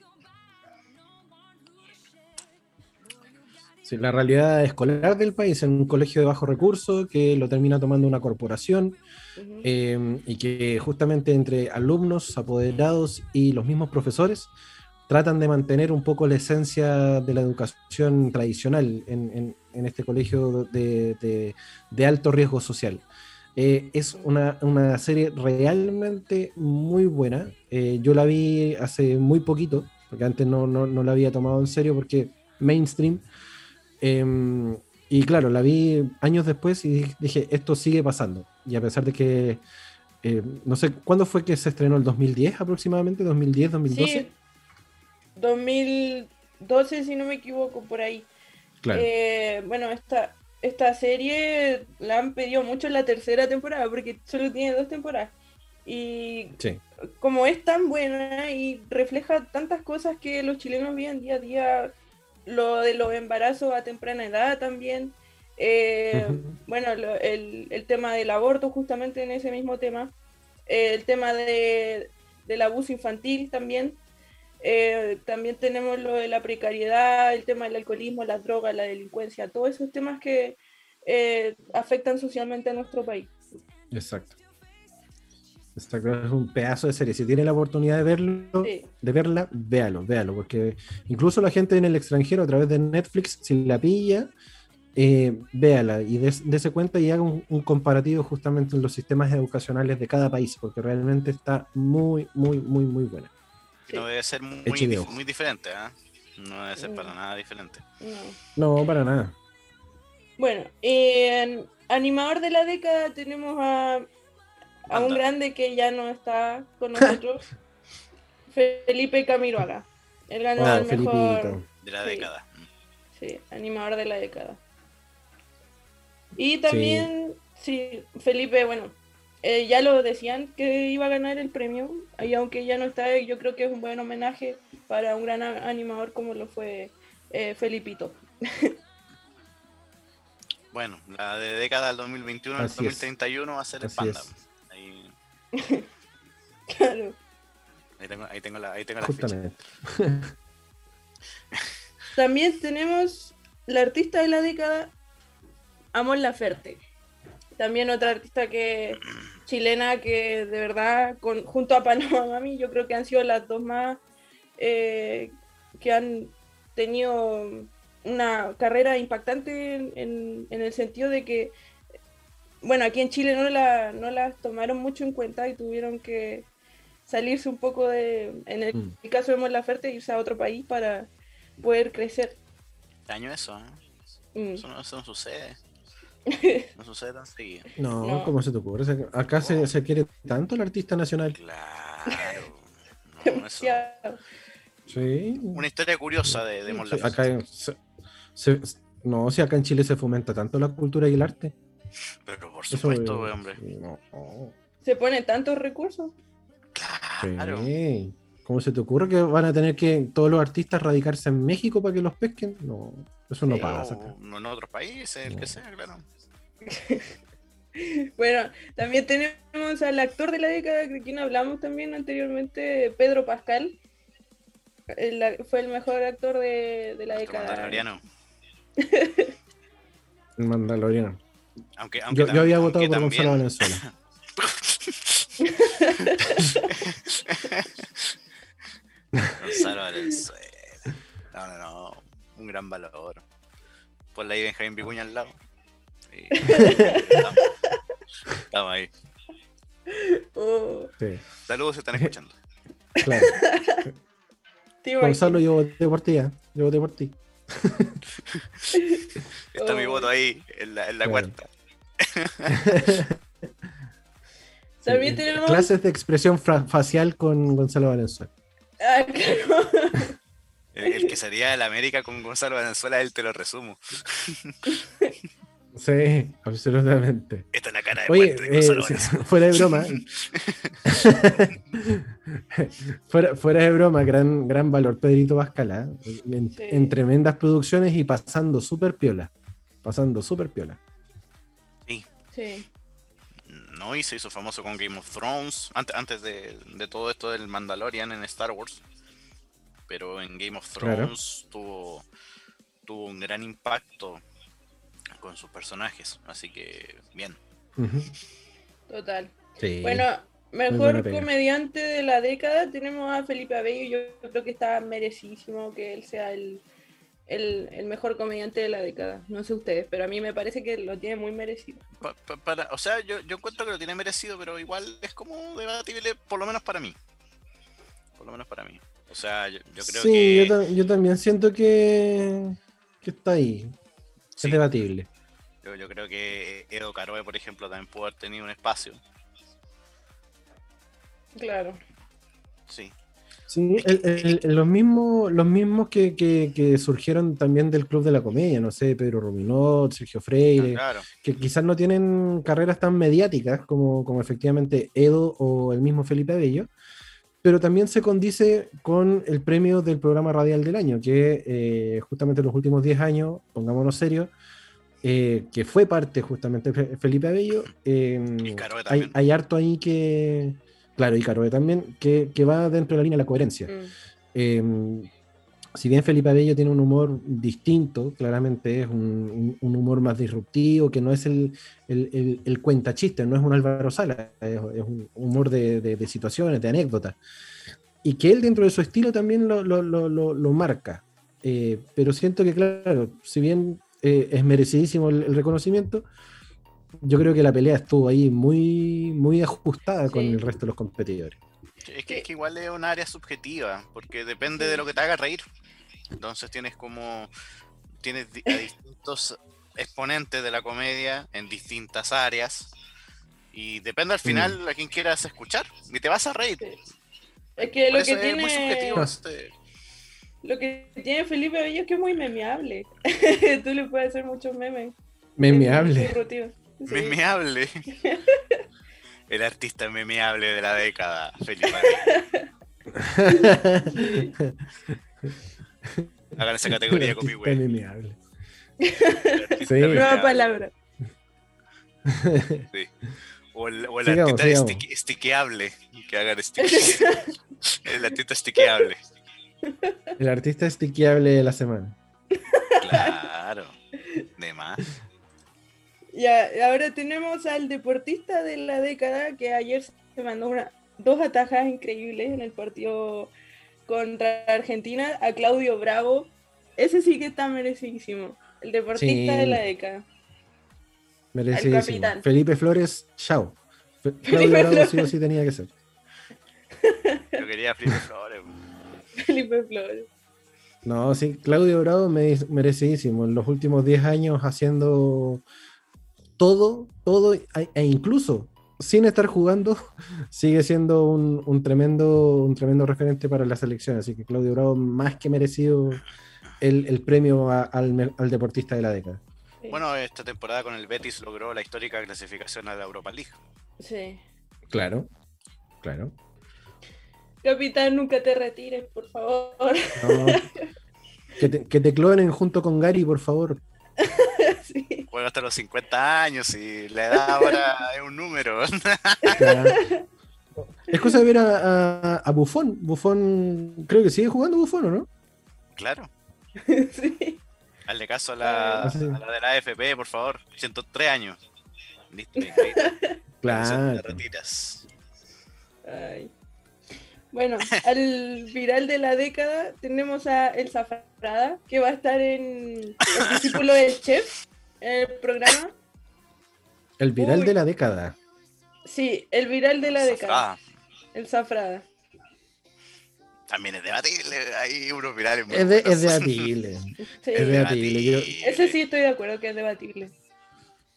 Sí, la realidad escolar del país en un colegio de bajo recurso que lo termina tomando una corporación em, y que justamente entre alumnos, apoderados y los mismos profesores tratan de mantener un poco la esencia de la educación tradicional en, este colegio de, alto riesgo social. Eh, es una, serie realmente muy buena. Eh, yo la vi hace muy poquito, porque antes no, la había tomado en serio porque mainstream. Em, y claro, la vi años después y dije, esto sigue pasando. Y a pesar de que, eh, no sé, ¿cuándo fue que se estrenó? ¿El 2010 aproximadamente? ¿2010, 2012? Sí. 2000, 12 si no me equivoco, por ahí. Claro. Bueno, esta, esta serie la han pedido mucho en la tercera temporada porque solo tiene dos temporadas. Y sí. como es tan buena y refleja tantas cosas que los chilenos viven día a día, lo de los embarazos a temprana edad también, eh, bueno, lo- el, el tema del aborto justamente en ese mismo tema, eh, el tema de, del abuso infantil también, eh, también tenemos lo de la precariedad, el tema del alcoholismo, las drogas, la delincuencia, todos esos temas que eh, afectan socialmente a nuestro país. Exacto. Exacto, es un pedazo de serie. Si tiene la oportunidad de verlo, Sí. de verla, véalo, véalo, porque incluso la gente en el extranjero a través de Netflix, si la pilla, eh, véala y des- dése cuenta y haga un, un comparativo justamente en los sistemas educacionales de cada país, porque realmente está muy, muy, muy, muy buena. Sí. No debe ser muy, dif- muy diferente, ¿ah? No debe ser para Mm. nada diferente. No. No, para nada. Bueno, en animador de la década tenemos a, a un grande que ya no está con nosotros, Felipe Camiroaga. Él ganó Ah, el mejor Felipito. De la Sí. década. sí, animador de la década. Y también, sí, Felipe, bueno, eh, ya lo decían que iba a ganar el premio, y aunque ya no está, yo creo que es un buen homenaje para un gran animador como lo fue eh, Felipito. Bueno, la de década del 2021 al Así es. 2031 va a ser el Así Panda. es. Ahí, Claro. ahí tengo, ahí tengo la, ahí tengo la ficha. Justamente. También tenemos la artista de la década, Amon Laferte. También otra artista que chilena que de verdad, con, junto a Panama Mami, yo creo que han sido las dos más eh, que han tenido una carrera impactante en, en- en el sentido de que, bueno, aquí en Chile no, la, no las tomaron mucho en cuenta y tuvieron que salirse un poco de, en el, Mm. caso de Mon Laferte, irse a otro país para poder crecer. Extraño eso, ¿eh? Mm. Eso no, eso no sucede. No sucede tan seguido. No, No. ¿cómo se te ocurre? Acá se, se quiere tanto el artista nacional. Claro. No, eso-. Sí. Una historia curiosa de, de Sí, acá se- se- no, si acá en Chile se fomenta tanto la cultura y el arte. Pero por Eso, supuesto, eh, hombre. no. Se ponen tantos recursos. Claro. Sí. ¿Cómo se te ocurre que van a tener que todos los artistas radicarse en México para que los pesquen? No, eso no Sí. pasa. acá. O no en otros países, el No. que sea, claro. Bueno, también tenemos al actor de la década, de quien hablamos también anteriormente, Pedro Pascal. El- fue el mejor actor de, de la Nuestro década. mandaloriano. El Mandaloriano. Aunque, aunque Yo, había votado por Gonzalo Valenzuela. Gonzalo Valenzuela. No, no, no. Un gran valor. Ponle ahí Benjamín Vicuña al lado. Estamos, estamos ahí. Oh, Sí, Saludos si están escuchando. claro. Gonzalo, yo voté por ti, ¿eh? Yo voté por ti. Está mi voto ahí, en la, en la Claro. cuarta. También tenemos. Clases de expresión facial con Gonzalo Valenzuela. Ah, claro. El, el que sería el América con Gonzalo Valenzuela, él te lo resumo. Sí, absolutamente. Esta es la cara de Oye, eh, Gonzalo sí, Valenzuela. fuera de broma. fuera, fuera de broma, gran, gran valor Pedrito Pascala. En, Sí. en tremendas producciones y pasando súper piola. Pasando súper piola. Sí. No, y se hizo famoso con Game of Thrones, antes, antes de, de todo esto del Mandalorian en Star Wars. Pero en Game of Claro. Thrones tuvo, tuvo un gran impacto con sus personajes. Así que, bien. Total. Sí. Bueno, mejor comediante de la década tenemos a Felipe Abello. Yo creo que está merecidísimo que él sea el, el, el mejor comediante de la década. No sé ustedes, pero a mí me parece que lo tiene muy merecido. Pa- pa- para, o sea, yo, yo encuentro que lo tiene merecido, pero igual es como debatible, por lo menos para mí. Por lo menos para mí. O sea, yo, yo creo sí, que. yo, ta- yo también siento que, que está ahí. sí, Es debatible. yo, yo creo que Edo Caroe, por ejemplo, también pudo haber tenido un espacio. Claro. Sí. Sí, el- el- el- los mismos, los mismos que, que- que surgieron también del Club de la Comedia, no sé, Pedro Ruminot, Sergio Freire, Claro. que quizás no tienen carreras tan mediáticas como, como efectivamente Edo o el mismo Felipe Abello, pero también se condice con el premio del programa radial del año, que eh, justamente en los últimos 10 años, pongámonos serios, eh, que fue parte justamente Felipe Abello, eh, hay, también. hay harto ahí que, claro, y Caroe también, que, que va dentro de la línea de la coherencia. Mm. Si bien Felipe Abello tiene un humor distinto, claramente es un, un- un humor más disruptivo, que no es el, el, el, el cuentachiste, no es un Álvaro Sala, es, es un humor de, de- de situaciones, de anécdotas. Y que él dentro de su estilo también lo, lo- lo- marca. Eh, pero siento que, claro, si bien eh, es merecidísimo el, reconocimiento, yo creo que la pelea estuvo ahí muy, muy ajustada con el resto de los competidores. Es que, es que igual es un área subjetiva, porque depende de lo que te haga reír. Entonces tienes como. Tienes a distintos exponentes de la comedia en distintas áreas. Y depende al final a quién quieras escuchar. Y te vas a reír. Es que Por lo que es muy tiene. subjetivo. este- Lo que tiene Felipe Bello es que es muy memeable. Tú le puedes hacer muchos memes. Memeable. Memeable. El artista memeable de la década, Felipe. Hagan esa categoría con mi güey. Sí. Nueva palabra. Sí. O el, o el Sigamos, artista sigamos. stick- stickeable. Que hagan stick. el artista stickeable. El artista estiquiable de la semana. Claro. De más. Ya, ahora tenemos al deportista de la década que ayer se mandó una, dos atajadas increíbles en el partido contra Argentina, a Claudio Bravo. Ese sí que está merecidísimo. El deportista Sí. de la década. Merecidísimo. capitán. Felipe Flores, chao. Fe- Felipe Claudio Bravo Flores. sí o sí tenía que ser. Yo quería Felipe Flores. Felipe Flores. No, sí, Claudio Bravo me- merecidísimo. En los últimos 10 años haciendo todo, todo, e e incluso sin estar jugando, sigue siendo un, un tremendo, un tremendo referente para la selección. Así que Claudio Bravo, más que merecido el, el premio a- al, al deportista de la década. Sí. Bueno, esta temporada con el Betis logró la histórica clasificación a la Europa League. Sí. Claro, claro. Capitán, nunca te retires, por favor. No. que, te, que te clonen junto con Gary, por favor. Sí. Juega hasta los 50 años y la edad ahora es un número. Ya. Es cosa de ver a, a, a Buffon. Buffon, creo que sigue jugando Buffon, ¿o no? claro. Sí. Hazle caso a la, Ah, sí. a la de la AFP, por favor. 103 años. Listo. Claro. Te retiras. Ay. Bueno, al viral de la década tenemos a El Zafrada, que va a estar en El discípulo del chef, el programa. El viral Uy. de la década. Sí, el viral de la década. Zafrada. El Zafrada. También es debatible. Hay unos virales muy Es, de, es debatible. Sí. Es debatible. Yo, Ese sí estoy de acuerdo que es debatible.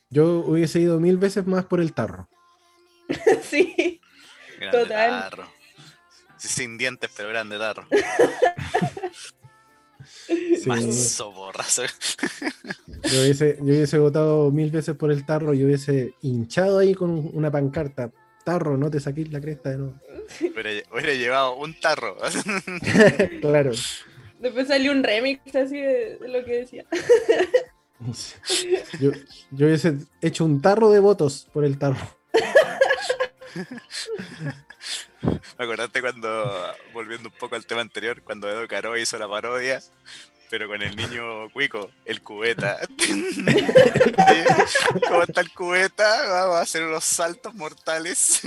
yo hubiese ido mil veces más por el tarro. sí. Grande Total. tarro. Sí, sin dientes, pero grande tarro. Sí. Borrazo. Yo hubiese, yo hubiese votado mil veces por el tarro. Yo hubiese hinchado ahí con una pancarta. Tarro, no te saquís la cresta de nuevo. Hubiera, hubiera llevado un tarro. claro. Después salió un remix así de, de lo que decía. Yo, yo hubiese hecho un tarro de votos por el tarro. Me acordaste cuando, volviendo un poco al tema anterior, cuando Edo Caro hizo la parodia, pero con el niño cuico, el cubeta. ¿Cómo está el cubeta? Vamos a hacer unos saltos mortales.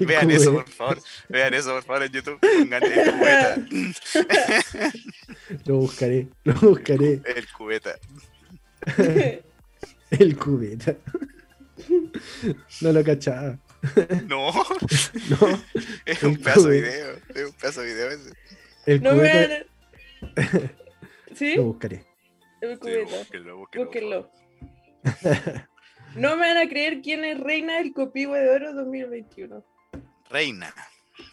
Vean eso, por favor. Vean eso, por favor, en YouTube. Pongan el cubeta. Lo buscaré, lo buscaré. El cubeta. El cubeta. No lo cachaba. No, No, es un pedazo de video. Es un pedazo de video ese. el No me cubeta van a- ¿Sí? lo buscaré. El Sí, cubeta. búsquenlo, búsquenlo, por Búsquenlo. No me van a creer quién es reina del Copihue de Oro 2021. favor. Reina.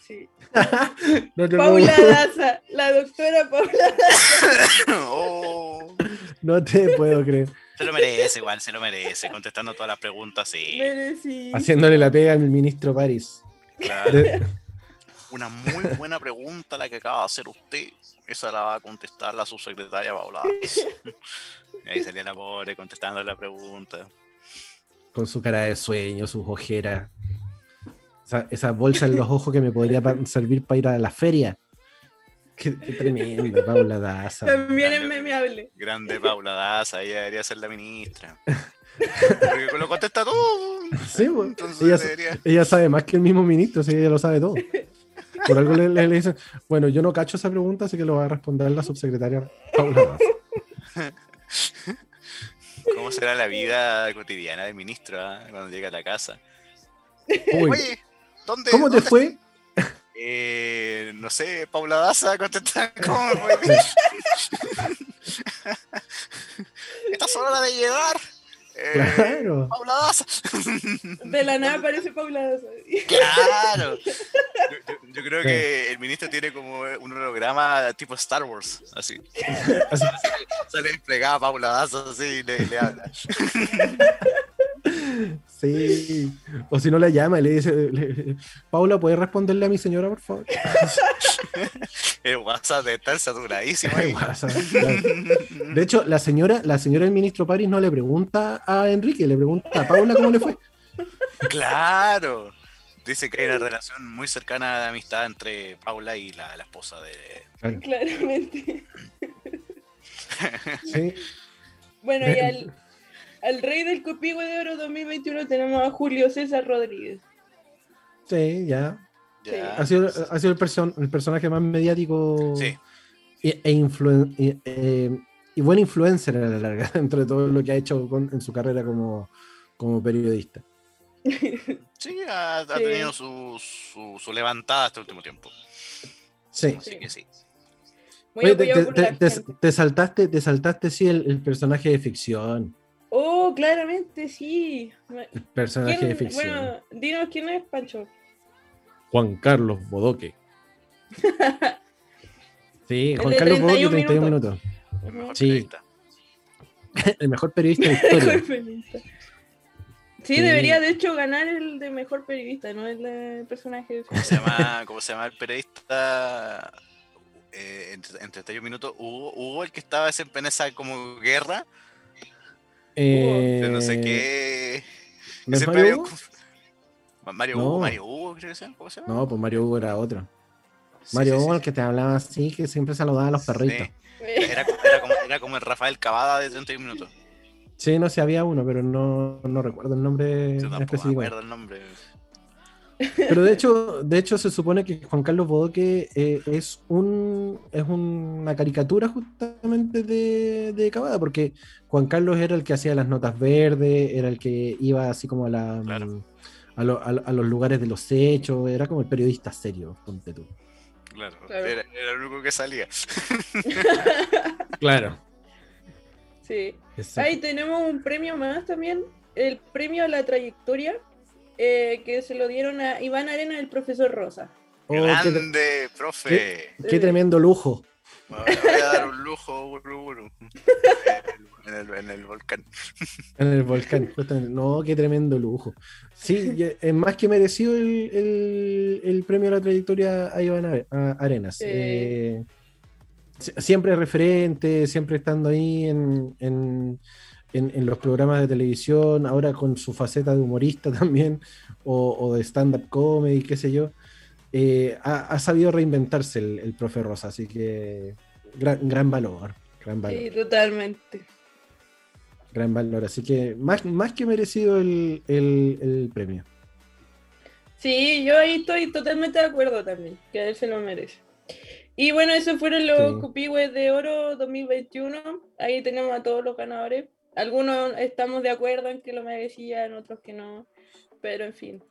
Sí. No te, Paula puedo, Daza, la doctora Paula Daza. Oh, no te puedo creer. Se lo merece, igual, se lo merece. Contestando todas las preguntas, sí. Merecí. Haciéndole la pega al ministro París. claro. Una muy buena pregunta la que acaba de hacer usted. Esa la va a contestar la subsecretaria Paula. Y ahí salía la pobre contestando la pregunta. con su cara de sueño, sus ojeras. Esa, esa bolsa en los ojos que me podría servir para ir a la feria. Qué, qué tremendo, Paula Daza. También es memeable. Grande Paula Daza, ella debería ser la ministra. Porque lo contesta todo. Sí, pues, Entonces ella, debería. ella sabe más que el mismo ministro, sí, ella lo sabe todo. Por algo le, le- le dicen, bueno, yo no cacho esa pregunta, así que lo va a responder la subsecretaria Paula Daza. ¿Cómo será la vida cotidiana del ministro ah, cuando llega a la casa? Uy, Oye, ¿dónde? ¿cómo te dónde- fue? Eh, no sé, Paula Daza contesta. ¿Cómo me fue? Esta es hora de llegar. Eh, Claro. Paula Daza. De la nada aparece Paula Daza. Claro. Yo, yo- yo creo que el ministro tiene como un holograma tipo Star Wars, así. Así. Sale desplegada Paula Daza así y le, le habla. Sí. O si no la llama y le dice, le- Paula, ¿puedes responderle a mi señora, por favor? El WhatsApp de estar saturadísimo ahí. WhatsApp, claro. De hecho, la señora, la señora del ministro París no le pregunta a Enrique, le pregunta a Paula cómo le fue. Claro. Dice que hay una relación muy cercana de amistad entre Paula y la, la esposa de. Claramente. sí. Bueno, y al, al rey del Copihue de Oro 2021 tenemos a Julio César Rodríguez. Sí, ya. Ya. Ha sido, ha sido el, person- el personaje más mediático Sí. e, e influen- y, eh, y buen influencer a la larga, dentro de todo lo que ha hecho con- en su carrera como, como periodista. Sí, ha, ha Sí. tenido su, su, su levantada este último tiempo. Sí. Así que sí. Muy Oye, te, te- saltaste, te saltaste sí el, el personaje de ficción. Oh, claramente, sí. El personaje ¿Quién- de ficción. Bueno, dinos quién es Pancho. Juan Carlos Bodoque. Sí, El Juan de Carlos Bodoque, 31 31 minutos. El mejor Sí. periodista. El mejor periodista de historia. Mejor periodista. Sí, Sí. debería de hecho ganar el de mejor periodista, no el de personaje. ¿Cómo se llama, cómo se llama el periodista? Eh, entre, entre 31 minutos, Hugo, Hugo, el que estaba ese- en esa como guerra, Eh, de no sé qué. ¿no que es siempre Mario Hugo? Mario No. Hugo, Mario Hugo, creo que se llama. ¿Cómo se llama? No, pues Mario Hugo era otro. Sí, Mario sí, Hugo, sí, el que te hablaba así, que siempre saludaba a los perritos. Era, como- era como, era como el Rafael Cavada de 31 minutos. Sí, no sé, había uno, pero no, no recuerdo el nombre Yo tampoco me específico. acuerdo el nombre. Pero de hecho, de hecho se supone que Juan Carlos Bodoque eh, es un es una caricatura justamente de, de Cavada, porque Juan Carlos era el que hacía las notas verdes, era el que iba así como a la Claro. a, lo- a lo- a los lugares de los hechos, era como el periodista serio, ponte tú. Claro, Claro. Era, era el único que salía. Claro. Sí. Ahí tenemos un premio más también, el premio a la trayectoria, eh, que se lo dieron a Iván Arena del profesor Rosa. Oh, qué, Grande, profe. qué tremendo lujo. Me voy a dar un lujo, uru, uru. En el, en el volcán. En el volcán, justamente. No, qué tremendo lujo. Sí, es más que merecido el, el- el premio a la trayectoria a Iván Arenas. Sí. Eh, si- siempre referente, siempre estando ahí en, en- en- en los programas de televisión, ahora con su faceta de humorista también, o, o de stand-up comedy, qué sé yo. Eh, ha, ha sabido reinventarse el, el profe Rosa, así que gran, gran valor, gran valor. Sí, totalmente. Gran valor, así que más, más que merecido el, el- el premio. Sí, yo ahí estoy totalmente de acuerdo también, que él se lo merece. Y bueno, esos fueron los Sí. Cupigües de Oro 2021. Ahí tenemos a todos los ganadores. Algunos estamos de acuerdo en que lo merecían, otros que no. Pero en fin.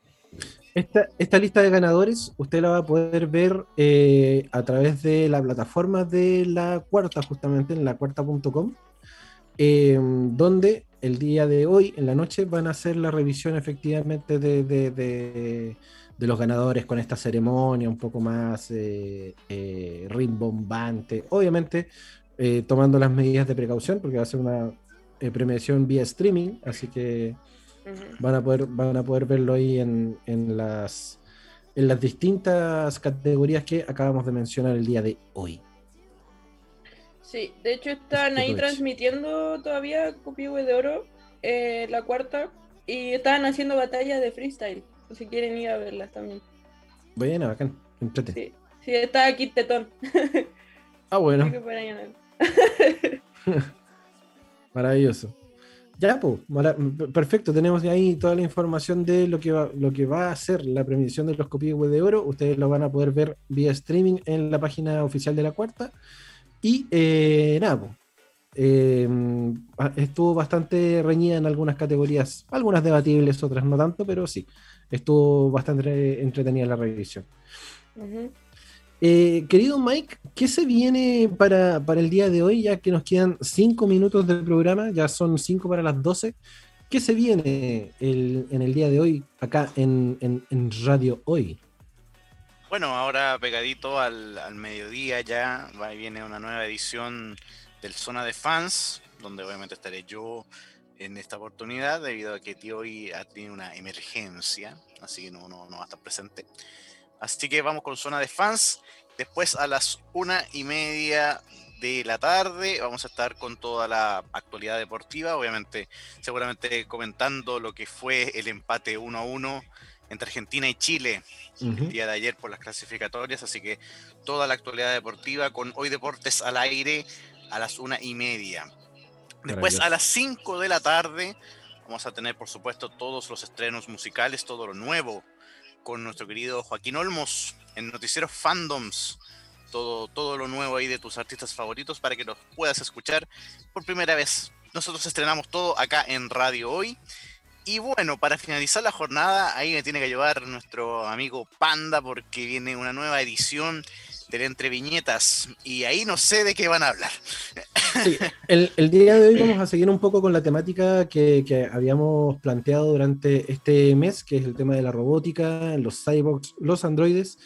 Esta, lista de ganadores usted la va a poder ver eh, a través de la plataforma de la cuarta, justamente en la cuarta.com, eh, donde el día de hoy, en la noche, van a hacer la revisión efectivamente de, de- de- los ganadores con esta ceremonia un poco más eh, rimbombante. Obviamente, tomando las medidas de precaución, porque va a ser una eh, premiación vía streaming, así que van a poder, van a poder verlo ahí en, en las, en las distintas categorías que acabamos de mencionar el día de hoy. Sí, de hecho están ahí transmitiendo todavía Copihue de Oro, eh, la cuarta, y estaban haciendo batallas de freestyle, por si quieren ir a verlas también. Buena, bacán, entrete. Sí, sí está aquí Tetón. Ah, bueno. Maravilloso. Ya, pues, perfecto. Tenemos ahí toda la información de lo que va, lo que va a ser la premiación de los Copihue de Oro. Ustedes lo van a poder ver vía streaming en la página oficial de la cuarta. Y eh, nada, pues, eh, ah, estuvo bastante reñida en algunas categorías, algunas debatibles, otras no tanto, pero sí, estuvo bastante entretenida la revisión. Ujú. Eh, querido Mike, ¿qué se viene para, para el día de hoy? Ya que nos quedan cinco minutos del programa, ya son cinco para las 12. ¿Qué se viene el- en el día de hoy acá en, en- en Radio Hoy? Bueno, ahora pegadito al, al mediodía ya va viene una nueva edición del Zona de Fans, donde obviamente estaré yo en esta oportunidad, debido a que tío hoy ha tenido una emergencia, así que no, no, no va a estar presente. Así que vamos con Zona de Fans. Después a las una y media de la tarde vamos a estar con toda la actualidad deportiva, obviamente seguramente comentando lo que fue el empate 1 a 1 entre Argentina y Chile el día de ayer por las clasificatorias, así que toda la actualidad deportiva con Hoy Deportes al aire a las una y media. Después a las 5 de la tarde vamos a tener por supuesto todos los estrenos musicales, todo lo nuevo con nuestro querido Joaquín Olmos en Noticieros Fandoms. Todo, todo lo nuevo ahí de tus artistas favoritos para que los puedas escuchar por primera vez. Nosotros estrenamos todo acá en Radio Hoy. Y bueno, para finalizar la jornada, ahí me tiene que ayudar nuestro amigo Panda porque viene una nueva edición del Entre Viñetas y ahí no sé de qué van a hablar. Sí, el, el día de hoy vamos a seguir un poco con la temática que, que habíamos planteado durante este mes, que es el tema de la robótica, los cyborgs, los androides.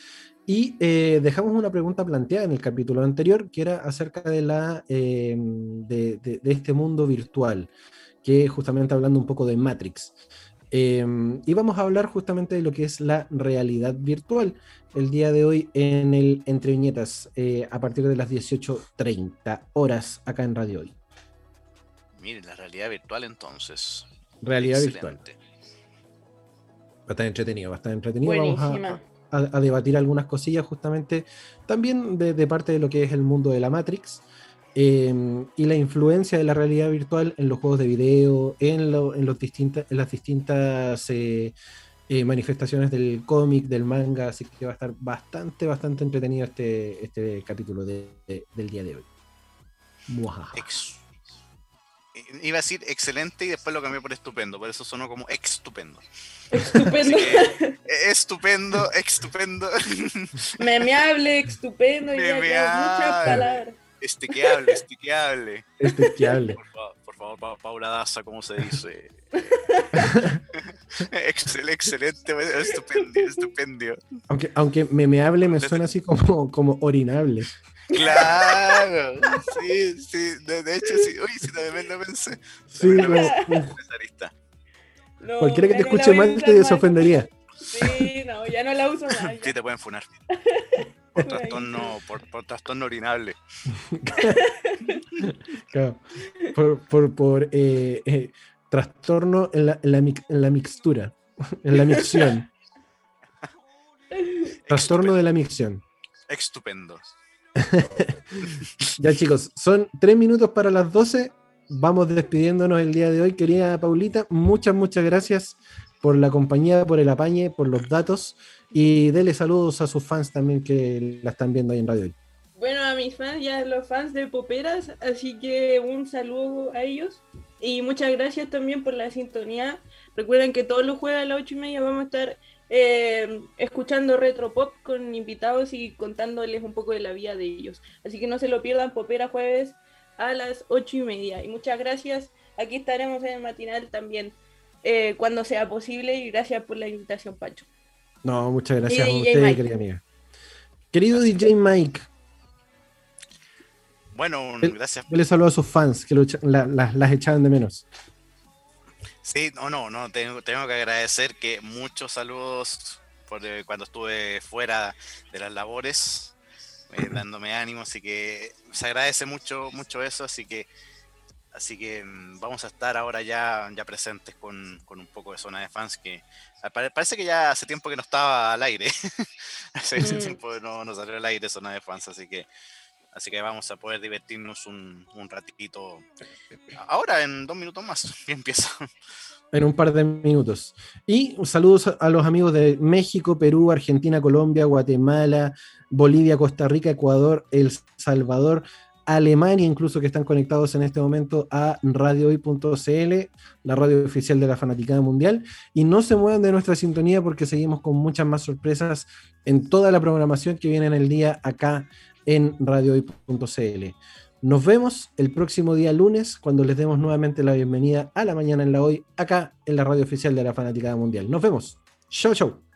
Y eh, dejamos una pregunta planteada en el capítulo anterior, que era acerca de, la, eh, de, de- de este mundo virtual, que justamente hablando un poco de Matrix. Eh, y vamos a hablar justamente de lo que es la realidad virtual el día de hoy en el Entre Viñetas eh, a partir de las 18.30 horas acá en Radio Hoy. Miren, la realidad virtual entonces. Realidad virtual. Excelente. Va a estar entretenido, va a estar entretenido. Vamos a- a debatir algunas cosillas justamente también de, de parte de lo que es el mundo de la Matrix eh, y la influencia de la realidad virtual en los juegos de video, en, lo- en, los distintas, en las distintas eh, eh, manifestaciones del cómic, del manga, así que va a estar bastante, bastante entretenido este, este capítulo de- de- del día de hoy. Muajaja. Ex- Iba a decir excelente y después lo cambié por estupendo, por eso sonó como estupendo. Estupendo. Estupendo, estupendo. Memeable, estupendo, y ya, ya, Memeable. muchas palabras. Este que hable, este que hable. Este que hable. Por, fa- por favor, Pa- Paula Daza, ¿cómo se dice? Excel, excelente, estupendo, estupendo. Aunque, aunque memeable me suena así como, como orinable. Claro, sí, sí, de, de hecho, sí. Uy, sí, también lo pensé. Sí, lo. No, cualquiera que te escuche mal te desofendería. Sí, no, ya no la uso más. ya. Sí, te pueden funar. Por trastorno, por, por trastorno orinable. Claro. Por, por, por, eh, eh, trastorno en la, en, la en la mixtura, en la micción. Trastorno de la micción. Estupendo. Ya chicos, son tres minutos para las 12. Vamos despidiéndonos el día de hoy. Querida Paulita, muchas, muchas gracias por la compañía, por el apañe, por los datos. Y dele saludos a sus fans también que la están viendo ahí en Radio. Bueno, a mis fans y a los fans de Poperas, así que un saludo a ellos. Y muchas gracias también por la sintonía. Recuerden que todos los jueves a las ocho y media vamos a estar eh, escuchando Retro Pop con invitados y contándoles un poco de la vida de ellos. Así que no se lo pierdan, Popera jueves a las ocho y media. Y muchas gracias. Aquí estaremos en el matinal también eh, cuando sea posible. Y gracias por la invitación, Pancho. No, muchas gracias a usted, Mike. querida amiga. Querido DJ Mike, Bueno, gracias. le saludo a sus fans que lo la- la- las echaban de menos. Sí, no, no, no, tengo, tengo que agradecer que muchos saludos por eh, cuando estuve fuera de las labores, eh, dándome ánimo, así que se agradece mucho, mucho eso, así que así que mm, vamos a estar ahora ya, ya presentes con, con un poco de zona de fans que ah, pare- parece que ya hace tiempo que no estaba al aire. hace Mm. tiempo que no, no salió al aire zona de fans, así que así que vamos a poder divertirnos un, un ratito ahora en dos minutos más que empieza. en un par de minutos. Y saludos a los amigos de México, Perú, Argentina, Colombia, Guatemala, Bolivia, Costa Rica, Ecuador, El Salvador, Alemania, incluso que están conectados en este momento a radiohoy.cl, la radio oficial de la Fanaticada Mundial. Y no se muevan de nuestra sintonía porque seguimos con muchas más sorpresas en toda la programación que viene en el día acá en radiohoy.cl. Nos vemos el próximo día lunes cuando les demos nuevamente la bienvenida a la mañana en la hoy acá en la radio oficial de la Fanaticada Mundial. Nos vemos. Chau, chau.